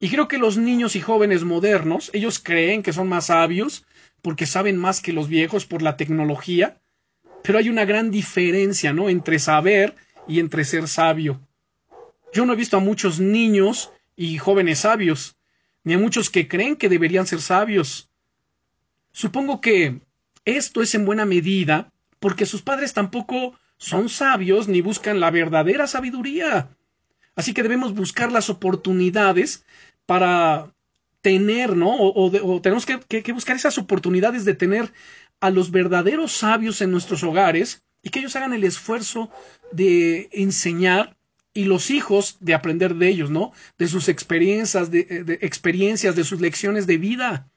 Y creo que los niños y jóvenes modernos, ellos creen que son más sabios porque saben más que los viejos por la tecnología, pero hay una gran diferencia, ¿no? Entre saber y entre ser sabio. Yo no he visto a muchos niños y jóvenes sabios, ni a muchos que creen que deberían ser sabios. Supongo que esto es en buena medida porque sus padres tampoco son sabios ni buscan la verdadera sabiduría. Así que debemos buscar las oportunidades para tener, ¿no? O, tenemos que, que, buscar esas oportunidades de tener a los verdaderos sabios en nuestros hogares y que ellos hagan el esfuerzo de enseñar y los hijos de aprender de ellos, ¿no? De sus experiencias, de, de experiencias, de sus lecciones de vida.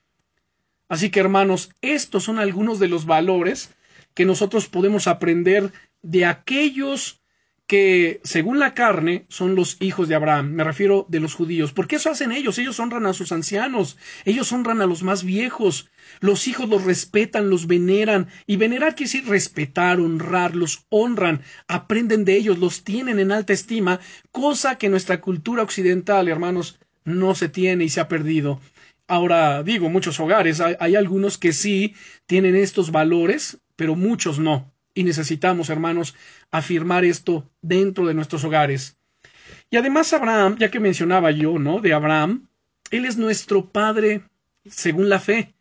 Así que hermanos, estos son algunos de los valores que nosotros podemos aprender de aquellos que, según la carne, son los hijos de Abraham. Me refiero de los judíos. ¿Por qué eso hacen ellos? Ellos honran a sus ancianos, ellos honran a los más viejos. Los hijos los respetan, los veneran. Y venerar quiere decir respetar, honrar, los honran, aprenden de ellos, los tienen en alta estima, cosa que nuestra cultura occidental, hermanos, no se tiene y se ha perdido. Ahora digo, muchos hogares, hay, algunos que sí tienen estos valores, pero muchos no. Y necesitamos, hermanos, afirmar esto dentro de nuestros hogares. Y además Abraham, ya que mencionaba yo, ¿no? De Abraham, él es nuestro padre según la fe.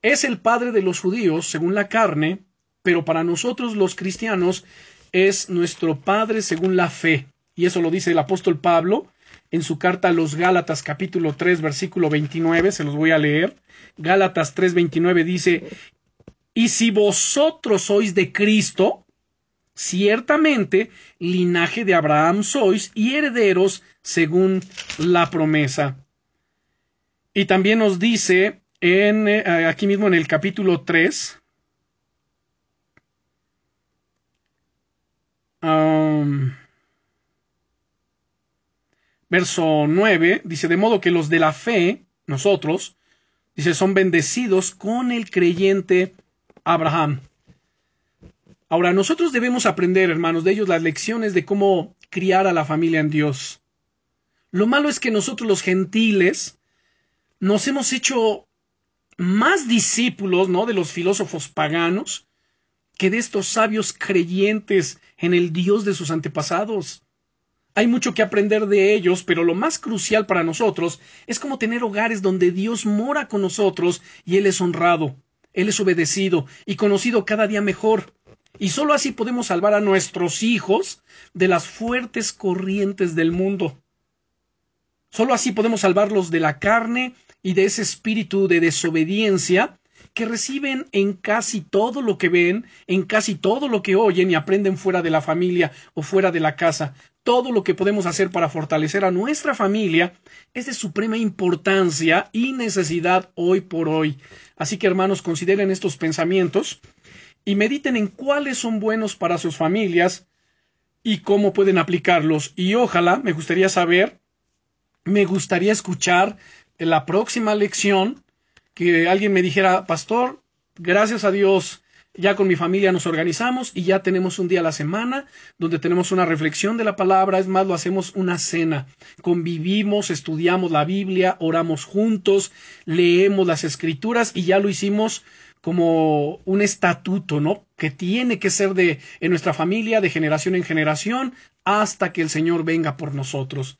Es el padre de los judíos según la carne, pero para nosotros los cristianos es nuestro padre según la fe. Y eso lo dice el apóstol Pablo en su carta a los Gálatas capítulo 3 versículo 29, se los voy a leer. Gálatas 3:29 dice, y si vosotros sois de Cristo, ciertamente linaje de Abraham sois y herederos según la promesa. Y también nos dice en, eh, aquí mismo en el capítulo 3, um, verso 9, dice, de modo que los de la fe, nosotros, dice, son bendecidos con el creyente Abraham. Ahora, nosotros debemos aprender, hermanos, de ellos las lecciones de cómo criar a la familia en Dios. Lo malo es que nosotros los gentiles nos hemos hecho más discípulos, ¿no? De los filósofos paganos que de estos sabios creyentes en el Dios de sus antepasados. Hay mucho que aprender de ellos, pero lo más crucial para nosotros es cómo tener hogares donde Dios mora con nosotros y Él es honrado. Él es obedecido y conocido cada día mejor. Y sólo así podemos salvar a nuestros hijos de las fuertes corrientes del mundo. Sólo así podemos salvarlos de la carne y de ese espíritu de desobediencia que reciben en casi todo lo que ven, en casi todo lo que oyen y aprenden fuera de la familia o fuera de la casa. Todo lo que podemos hacer para fortalecer a nuestra familia es de suprema importancia y necesidad hoy por hoy. Así que hermanos, consideren estos pensamientos y mediten en cuáles son buenos para sus familias y cómo pueden aplicarlos. Y ojalá, me gustaría saber, me gustaría escuchar en la próxima lección que alguien me dijera, pastor, gracias a Dios, ya con mi familia nos organizamos y ya tenemos un día a la semana donde tenemos una reflexión de la palabra, es más, lo hacemos una cena, convivimos, estudiamos la Biblia, oramos juntos, leemos las escrituras y ya lo hicimos como un estatuto, ¿no? Que tiene que ser de en nuestra familia de generación en generación hasta que el Señor venga por nosotros.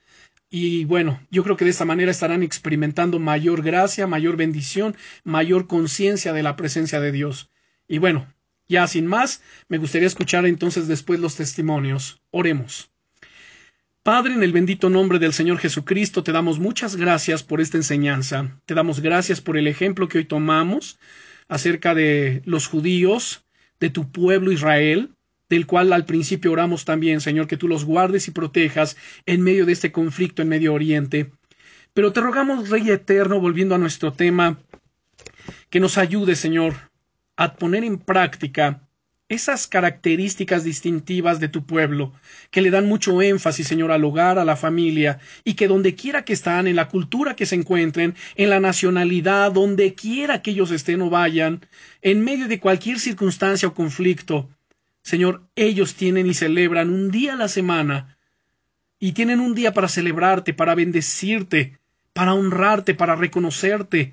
Y bueno, yo creo que de esta manera estarán experimentando mayor gracia, mayor bendición, mayor conciencia de la presencia de Dios. Y bueno, ya sin más, me gustaría escuchar entonces después los testimonios. Oremos. Padre, en el bendito nombre del Señor Jesucristo, te damos muchas gracias por esta enseñanza. Te damos gracias por el ejemplo que hoy tomamos acerca de los judíos, de tu pueblo Israel, del cual al principio oramos también, Señor, que tú los guardes y protejas en medio de este conflicto en Medio Oriente. Pero te rogamos, Rey Eterno, volviendo a nuestro tema, que nos ayude, Señor, a poner en práctica esas características distintivas de tu pueblo, que le dan mucho énfasis, Señor, al hogar, a la familia, y que donde quiera que están, en la cultura que se encuentren, en la nacionalidad, donde quiera que ellos estén o vayan, en medio de cualquier circunstancia o conflicto, Señor, ellos tienen y celebran un día a la semana, y tienen un día para celebrarte, para bendecirte, para honrarte, para reconocerte,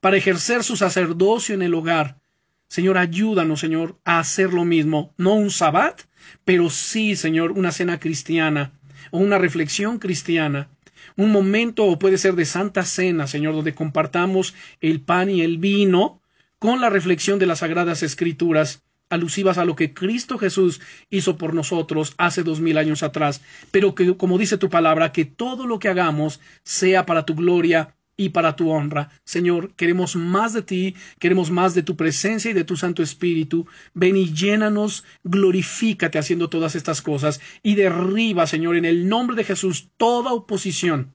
para ejercer su sacerdocio en el hogar, Señor, ayúdanos, Señor, a hacer lo mismo. No un sabbat, pero sí, Señor, una cena cristiana o una reflexión cristiana. Un momento o puede ser de santa cena, Señor, donde compartamos el pan y el vino con la reflexión de las sagradas escrituras alusivas a lo que Cristo Jesús hizo por nosotros hace dos mil años atrás, pero que, como dice tu palabra, que todo lo que hagamos sea para tu gloria y para tu honra. Señor, queremos más de ti, queremos más de tu presencia y de tu Santo Espíritu. Ven y llénanos, glorifícate haciendo todas estas cosas y derriba, Señor, en el nombre de Jesús toda oposición,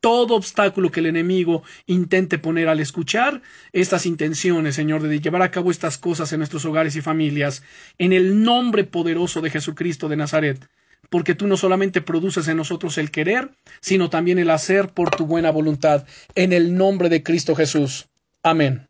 todo obstáculo que el enemigo intente poner al escuchar estas intenciones, Señor, de llevar a cabo estas cosas en nuestros hogares y familias, en el nombre poderoso de Jesucristo de Nazaret porque tú no solamente produces en nosotros el querer, sino también el hacer por tu buena voluntad, en el nombre de Cristo Jesús. Amén.